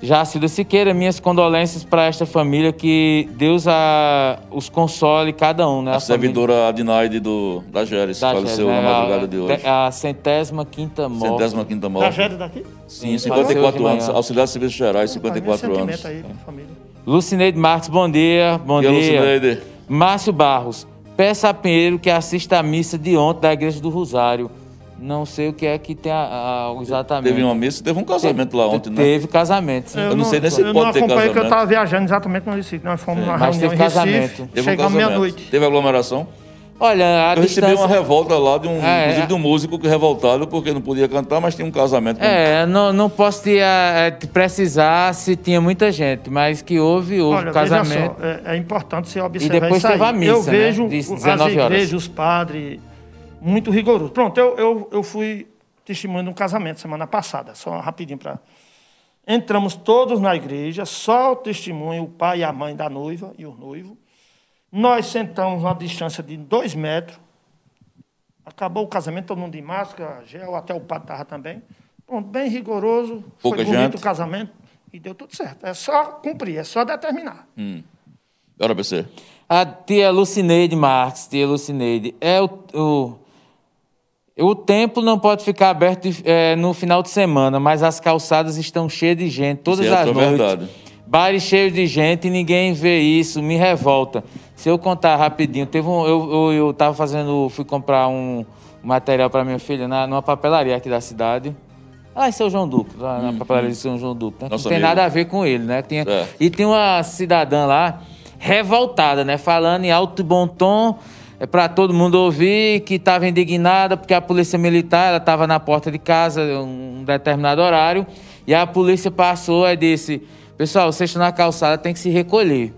Speaker 2: Jacilda Siqueira, minhas condolências para esta família, que Deus a, os console cada um, né?
Speaker 1: A, a servidora Adinaide do, da Geres, da faleceu Geres, né? na madrugada a, de hoje.
Speaker 2: A centésima quinta morte.
Speaker 1: Centésima quinta morte. Da
Speaker 5: Geres daqui?
Speaker 1: Sim, 54 anos. Auxiliar de Serviços Gerais, 54 anos.
Speaker 5: Aí, família.
Speaker 2: Lucineide Marques, bom dia. Bom dia. Lucineide. Márcio Barros, peça a Pinheiro que assista a missa de ontem da Igreja do Rosário. Não sei o que é que tem a, a, exatamente.
Speaker 1: Teve uma missa, teve um casamento lá ontem,
Speaker 2: né? Teve casamento, sim.
Speaker 1: Eu, eu não, sei nem se pode ter casamento. Eu
Speaker 5: não acompanhei
Speaker 1: que eu
Speaker 5: estava viajando exatamente no Recife. Nós fomos sim. numa
Speaker 2: Mas
Speaker 5: reunião
Speaker 2: teve casamento.
Speaker 5: Recife, chegamos um meia-noite.
Speaker 1: Teve aglomeração?
Speaker 2: Olha, a
Speaker 1: Eu
Speaker 2: distância...
Speaker 1: recebi uma revolta lá, de um, é, inclusive de um músico que revoltado porque não podia cantar, mas tinha um casamento.
Speaker 2: É, não, não posso te, é, te, precisar se tinha muita gente, mas que houve, houve Olha, casamento.
Speaker 5: Só, é, é, importante você observar
Speaker 2: E depois teve a missa,
Speaker 5: Eu vejo
Speaker 2: né,
Speaker 5: as igrejas, os padres, muito rigorosos. Pronto, eu, eu, eu fui testemunho de um casamento semana passada, só rapidinho para... Entramos todos na igreja, só o testemunho, o pai e a mãe da noiva e o noivo. Nós sentamos a uma distância de dois metros. Acabou o casamento, todo mundo de máscara, gel, até o padre estava também. Pronto, bem rigoroso.
Speaker 1: Pouca
Speaker 5: foi bonito
Speaker 1: gente.
Speaker 5: o casamento e deu tudo certo. É só cumprir, é só determinar.
Speaker 1: Hum. Bora, PC.
Speaker 2: A tia Lucineide Marques, tia Lucineide, é o, o, o templo não pode ficar aberto é, no final de semana, mas as calçadas estão cheias de gente todas as
Speaker 1: é
Speaker 2: noites.
Speaker 1: Verdade.
Speaker 2: Bares cheios de gente e ninguém vê isso, me revolta. Se eu contar rapidinho, teve um, eu, eu, eu tava fazendo, fui comprar um, material para minha filha na, numa papelaria aqui da cidade. Ah, em São João Duque, lá na hum, papelaria hum. de São João Duque. Né? Não tem amigo. nada a ver com ele, né? Tinha, é. E tem uma cidadã lá, revoltada, né? Falando em alto e bom tom, é para todo mundo ouvir, que estava indignada porque a polícia militar, ela estava na porta de casa um determinado horário, e a polícia passou e disse Pessoal, vocês estão na calçada, tem que se recolher.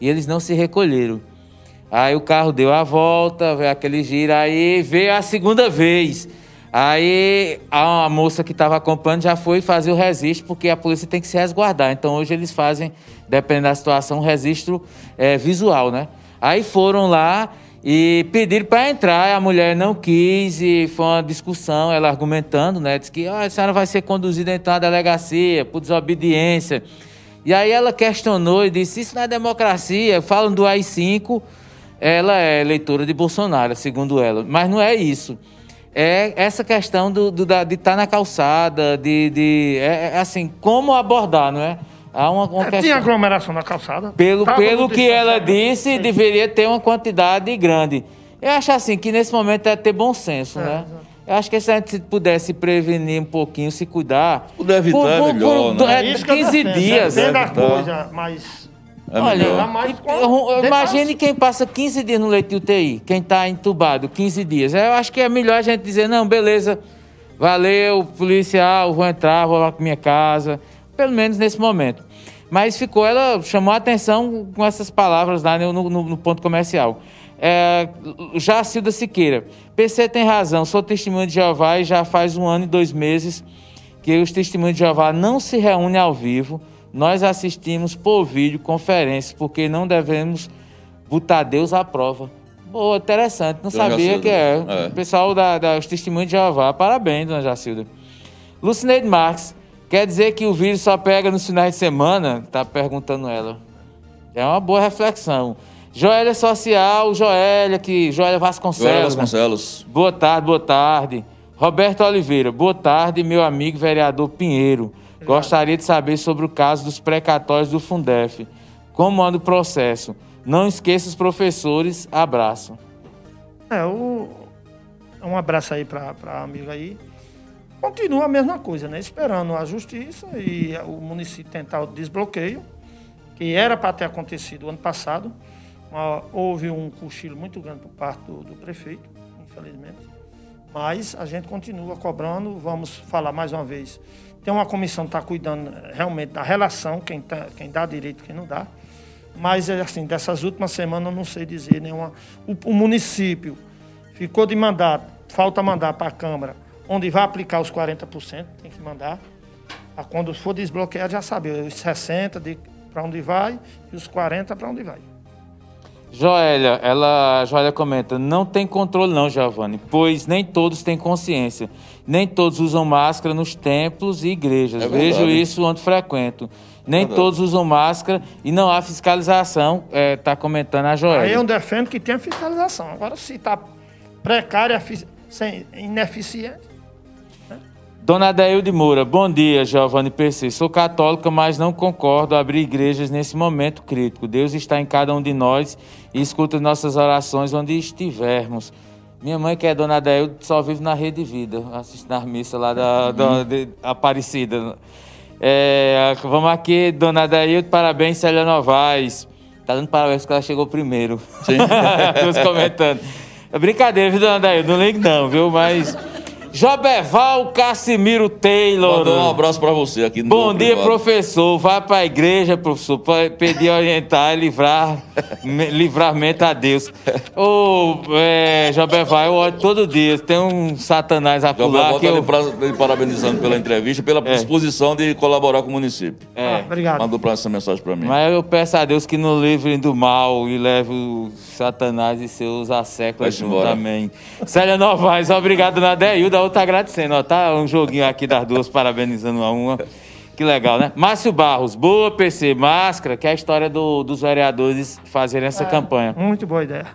Speaker 2: E eles não se recolheram. Aí o carro deu a volta, veio aquele giro, aí veio a segunda vez. Aí a moça que estava acompanhando já foi fazer o registro, porque a polícia tem que se resguardar. Então hoje eles fazem, dependendo da situação, um registro é, visual, né? Aí foram lá e pediram para entrar, a mulher não quis e foi uma discussão, ela argumentando, né? Diz que oh, a senhora vai ser conduzida então à delegacia por desobediência. E aí ela questionou e disse: Isso não é democracia. Falam do AI-5, ela é eleitora de Bolsonaro, segundo ela. Mas não é isso. É essa questão do, do de estar tá na calçada, de. de é, é, assim, como abordar, não é?
Speaker 5: Há uma, uma é, questão... Tinha aglomeração na calçada.
Speaker 2: Pelo, pelo que ela disse, deveria ter uma quantidade grande. Eu acho assim que nesse momento é ter bom senso, é, né? Exatamente. Eu acho que se a gente pudesse prevenir um pouquinho, se cuidar.
Speaker 1: Puder evitar por, por, é melhor, por, né?
Speaker 2: É, 15 dias.
Speaker 5: É da coisa, mas.
Speaker 2: É Olha, imagine quem passa 15 dias no leito de UTI, quem está entubado 15 dias. Eu acho que é melhor a gente dizer, não, beleza, valeu, policial, vou entrar, vou lá para minha casa. Pelo menos nesse momento. Mas ficou, ela chamou a atenção com essas palavras lá no, no, no ponto comercial. É, Jacilda Siqueira. PC tem razão, sou testemunho de Jeová e já faz um ano e dois meses que os testemunhos de Jeová não se reúnem ao vivo. Nós assistimos por vídeo conferências, porque não devemos botar Deus à prova. Boa, interessante, não dona sabia Jacilda. que é. é. O pessoal da, da, os testemunhos de Jeová. Parabéns, dona Jacilda. Lucineide Marques, quer dizer que o vírus só pega nos finais de semana? Está perguntando ela. É uma boa reflexão. Joélia Social, Joélia, que Joélia Vasconcelos. Joélia
Speaker 1: Vasconcelos.
Speaker 2: Né? Boa tarde, boa tarde. Roberto Oliveira, boa tarde, meu amigo vereador Pinheiro. Gostaria de saber sobre o caso dos precatórios do Fundef. Como anda o processo? Não esqueça os professores. Abraço.
Speaker 5: É, o... um abraço aí para a amiga aí. Continua a mesma coisa, né? Esperando a justiça e o município tentar o desbloqueio, que era para ter acontecido ano passado houve um cochilo muito grande por parte do, do prefeito, infelizmente. Mas a gente continua cobrando, vamos falar mais uma vez. Tem uma comissão que está cuidando realmente da relação, quem, tá, quem dá direito quem não dá. Mas, é assim, dessas últimas semanas eu não sei dizer nenhuma. O, o município ficou de mandar, falta mandar para a Câmara, onde vai aplicar os 40%, tem que mandar. Quando for desbloqueado, já sabe, os 60% para onde vai e os 40% para onde vai.
Speaker 2: Joélia, ela, a Joélia comenta, não tem controle não, Giovanni, pois nem todos têm consciência. Nem todos usam máscara nos templos e igrejas. É Vejo isso onde frequento. Nem é todos usam máscara e não há fiscalização, está é, tá comentando a Joélia.
Speaker 5: Aí eu defendo que tenha fiscalização. Agora, se está precária, sem, ineficiente,
Speaker 2: Dona Adeilde Moura, bom dia, Giovanni PC. Sou católica, mas não concordo abrir igrejas nesse momento crítico. Deus está em cada um de nós e escuta nossas orações onde estivermos. Minha mãe, que é Dona Adeilde, só vive na Rede Vida, assiste na missa lá da, da de, Aparecida. É, vamos aqui, Dona Adeilde, parabéns, Célia Novaes. Tá dando parabéns porque ela chegou primeiro. (laughs) Todos comentando. É brincadeira, viu, Dona Adeilde? Não ligue não, viu? Mas... Jobeval Cassimiro Taylor.
Speaker 1: Mandou um abraço para você aqui no
Speaker 2: Bom dia, privado. professor. Vá para a igreja, professor, para pedir orientar e livrar, livramento a Deus. Ô, é, Jobeval, eu olho todo dia. Tem um satanás a pular.
Speaker 1: Jobeval está eu... lhe parabenizando pela entrevista, pela é. disposição de colaborar com o município.
Speaker 5: É. Ah, obrigado.
Speaker 1: Mandou para essa mensagem para mim.
Speaker 2: Mas eu peço a Deus que nos livre do mal e leve o satanás e seus asseclas. Amém. Célia Novaes, obrigado, Nadeilda outra agradecendo. Ó, tá um joguinho aqui das duas, parabenizando uma uma. Que legal, né? Márcio Barros, boa PC, máscara, que é a história do, dos vereadores fazerem essa é, campanha.
Speaker 5: Muito boa ideia.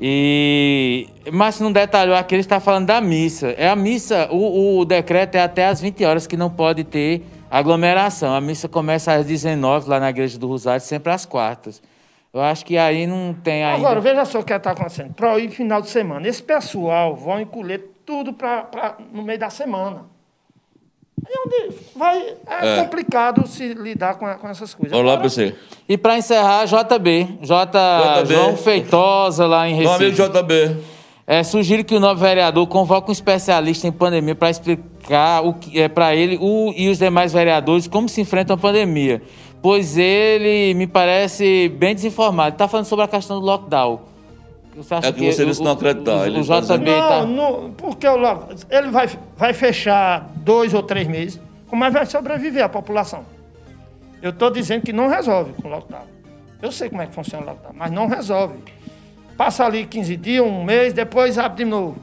Speaker 2: E. Márcio não detalhou aqui, ele está falando da missa. É a missa, o, o decreto é até às 20 horas que não pode ter aglomeração. A missa começa às 19 lá na Igreja do Rosário, sempre às quartas. Eu acho que aí não tem ainda...
Speaker 5: Agora, veja só o que está acontecendo. Proíbe final de semana. Esse pessoal vão encolher tudo pra, pra, no meio da semana. É onde vai, é, é. complicado se lidar com, com essas coisas.
Speaker 1: Olá, PC.
Speaker 2: E para encerrar, JB. J, JB. João Feitosa, lá em Recife.
Speaker 1: Meu amigo JB.
Speaker 2: É, sugiro que o novo vereador convoque um especialista em pandemia para explicar o que é para ele o, e os demais vereadores como se enfrentam a pandemia, pois ele me parece bem desinformado. Está falando sobre a questão do lockdown.
Speaker 1: Você acha é que, que você disse não acreditar.
Speaker 2: O, o, o JB
Speaker 5: tá... Não, porque ele vai, vai fechar dois ou três meses. Como é que vai sobreviver a população? Eu estou dizendo que não resolve com o lockdown. Eu sei como é que funciona o lockdown, mas não resolve. Passa ali 15 dias, um mês, depois abre de novo.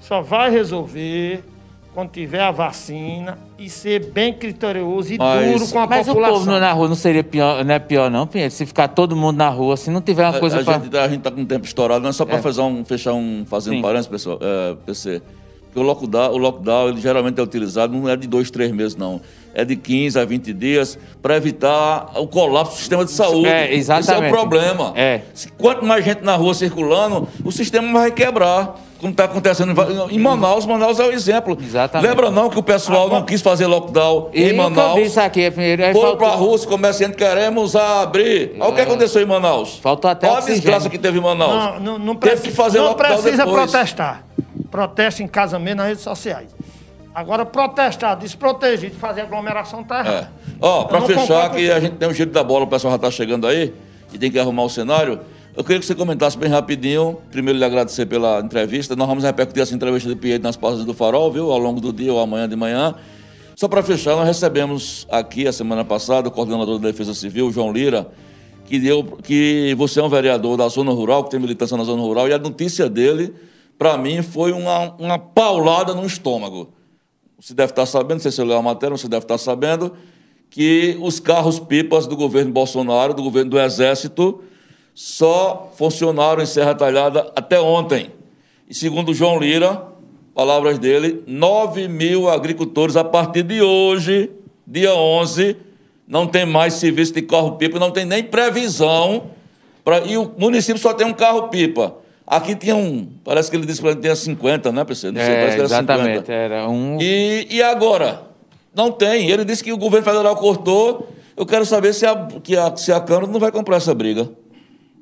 Speaker 5: Só vai resolver quando tiver a vacina e ser bem criterioso e mas, duro com a
Speaker 2: mas
Speaker 5: população.
Speaker 2: Mas o povo na rua não seria pior, não é pior não, Pinheiro? Se ficar todo mundo na rua, se não tiver uma coisa
Speaker 1: para... A gente está com o tempo estourado, não é só para é. um, fechar um, fazer Sim. um parênteses, pessoal, é, PC. Porque o lockdown, o lockdown ele geralmente é utilizado, não é de dois, três meses, não. É de 15 a 20 dias para evitar o colapso do sistema de saúde.
Speaker 2: É, exatamente. Esse
Speaker 1: é o problema.
Speaker 2: É.
Speaker 1: Se, quanto mais gente na rua circulando, o sistema vai quebrar como está acontecendo em Manaus. Manaus é o exemplo.
Speaker 2: Exatamente.
Speaker 1: Lembra não que o pessoal não quis fazer lockdown
Speaker 2: e
Speaker 1: em Manaus?
Speaker 2: Isso aqui, primeiro,
Speaker 1: Foram faltou... para a rua, os comerciantes queremos abrir. Olha o que é. aconteceu em Manaus.
Speaker 2: Faltou até
Speaker 1: Olha a desgraça que teve em Manaus.
Speaker 5: Não, não, não Teve que fazer não lockdown precisa depois. protestar. Protesta em casa mesmo nas redes sociais. Agora, protestar, desprotegido, fazer aglomeração está errado. É.
Speaker 1: Ó, para fechar, que a gente tem um giro da bola, o pessoal já está chegando aí e tem que arrumar o cenário. Eu queria que você comentasse bem rapidinho. Primeiro, lhe agradecer pela entrevista. Nós vamos repercutir essa entrevista de Pinheiro nas páginas do Farol, viu? Ao longo do dia ou amanhã de manhã. Só para fechar, nós recebemos aqui a semana passada o coordenador da Defesa Civil, João Lira, que deu que você é um vereador da zona rural, que tem militância na zona rural, e a notícia dele, para mim, foi uma, uma paulada no estômago. Você deve estar sabendo, não sei se eu leu a matéria, você deve estar sabendo, que os carros pipas do governo Bolsonaro, do governo do Exército, só funcionaram em Serra Talhada até ontem. E segundo João Lira, palavras dele, 9 mil agricultores a partir de hoje, dia 11, não tem mais serviço de carro-pipa, não tem nem previsão. Pra, e o município só tem um carro-pipa. Aqui tinha um, parece que ele disse que tinha 50, né, PC?
Speaker 2: Não sei, é, parece que era exatamente, 50. era um...
Speaker 1: E, e agora? Não tem. Ele disse que o governo federal cortou. Eu quero saber se a, que a, se a Câmara não vai comprar essa briga.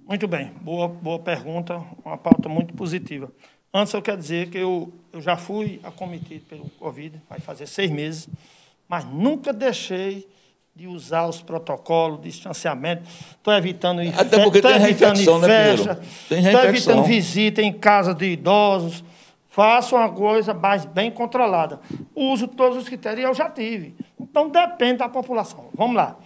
Speaker 5: Muito bem, boa, boa pergunta, uma pauta muito positiva. Antes, eu quero dizer que eu, eu já fui acometido pelo Covid, vai fazer seis meses, mas nunca deixei de usar os protocolos de distanciamento. Estou evitando
Speaker 1: Até porque tem reinfecção, né,
Speaker 5: Estou evitando visita em casa de idosos. Faço uma coisa mais bem controlada. Uso todos os critérios e eu já tive. Então, depende da população. Vamos lá.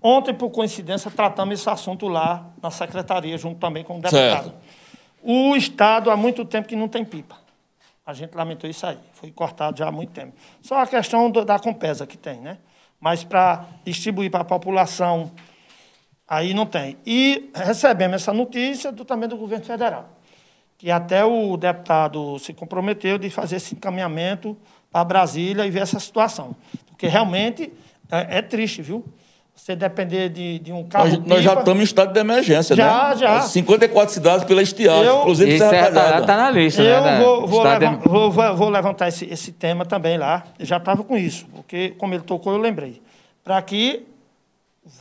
Speaker 5: Ontem, por coincidência, tratamos esse assunto lá na secretaria, junto também com o deputado. Certo. O Estado há muito tempo que não tem pipa. A gente lamentou isso aí. Foi cortado já há muito tempo. Só a questão do, da Compesa que tem, né? Mas para distribuir para a população, aí não tem. E recebemos essa notícia do, também do governo federal, que até o deputado se comprometeu de fazer esse encaminhamento para Brasília e ver essa situação. Porque realmente é, é triste, viu? Você depender de, de um carro.
Speaker 1: Nós, nós já estamos em estado de emergência,
Speaker 5: já,
Speaker 1: né?
Speaker 5: Já, já.
Speaker 1: 54 cidades pela estiagem,
Speaker 2: eu, inclusive Isso Serra Está tá na lista,
Speaker 5: eu né? Eu vou, vou, de... vou, vou, levantar esse, esse tema também lá. Eu já estava com isso, porque, como ele tocou, eu lembrei. Para que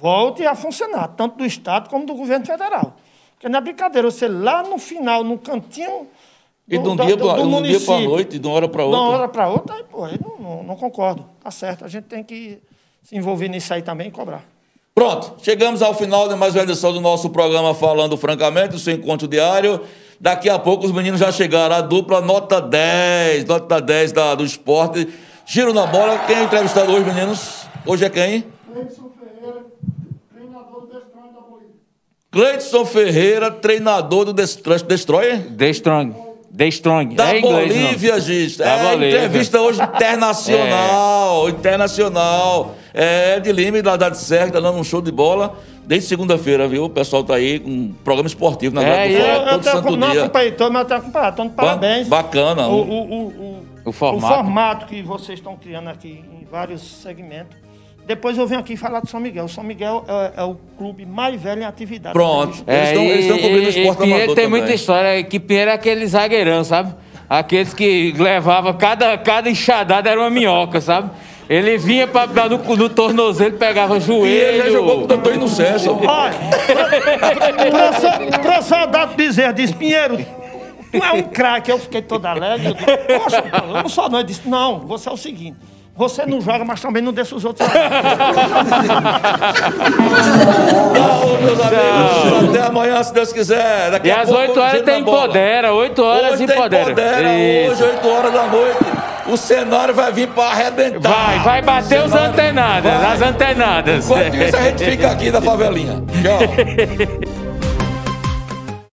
Speaker 5: volte a funcionar, tanto do Estado como do governo federal. Porque não é brincadeira, você lá no final, no cantinho.
Speaker 1: Do, e de um dia para a noite, de uma hora para outra.
Speaker 5: De uma hora para outra, aí, pô, aí não, não, não concordo. Tá certo, a gente tem que se envolver nisso aí também e cobrar.
Speaker 1: Pronto, chegamos ao final de mais uma edição do nosso programa Falando Francamente, o seu encontro diário. Daqui a pouco os meninos já chegaram, a dupla nota 10, nota 10 da, do esporte. Giro na bola, quem é entrevistado hoje, meninos? Hoje é quem? Cleidson Ferreira, treinador do Destroyer da Bolívia. Cleidson Ferreira, treinador do Destroyer?
Speaker 2: Destroyer. The Strong.
Speaker 1: Da é Bolívia, gente. Da é Bolívia. entrevista hoje internacional. é. Internacional. É, de Lima, da Cidade Serra, tá dando um show de bola. Desde segunda-feira, viu? O pessoal tá aí com um programa esportivo na
Speaker 5: é, eu, eu, todo santo não dia. acompanhei todo, mas eu tenho acompanhado. Então, parabéns.
Speaker 1: Bacana.
Speaker 5: O, o, o, o, o formato. o formato que vocês estão criando aqui em vários segmentos depois eu venho aqui falar do São Miguel. O São Miguel é, é o clube mais velho em atividade.
Speaker 1: Pronto. É, eles estão cobrindo o esporte
Speaker 2: e, amador tem também. muita história. Que Pinheiro é aquele zagueirão, sabe? Aqueles que levava cada, cada enxadada era uma minhoca, sabe? Ele vinha para dar no, no tornozelo, pegava joelho. E ele já
Speaker 1: jogou com o doutor Inocêncio.
Speaker 5: Olha, para professor Dado Bezerra disse, Pinheiro, tu é um craque. Eu fiquei todo alegre. Eu disse, Poxa, eu não sou não. Ele disse, não, você é o seguinte. Você não joga, mas também não deixa os outros. Tchau,
Speaker 1: meus amigos. Até amanhã, se Deus quiser.
Speaker 2: Daqui e às 8 horas tem Empodera. 8 horas Empodera.
Speaker 1: Empodera hoje, 8 horas da noite. O cenário vai vir para arrebentar.
Speaker 2: Vai, vai bater os antenadas, vai. as antenadas.
Speaker 1: Enquanto isso, a gente fica aqui da favelinha. Tchau. (laughs)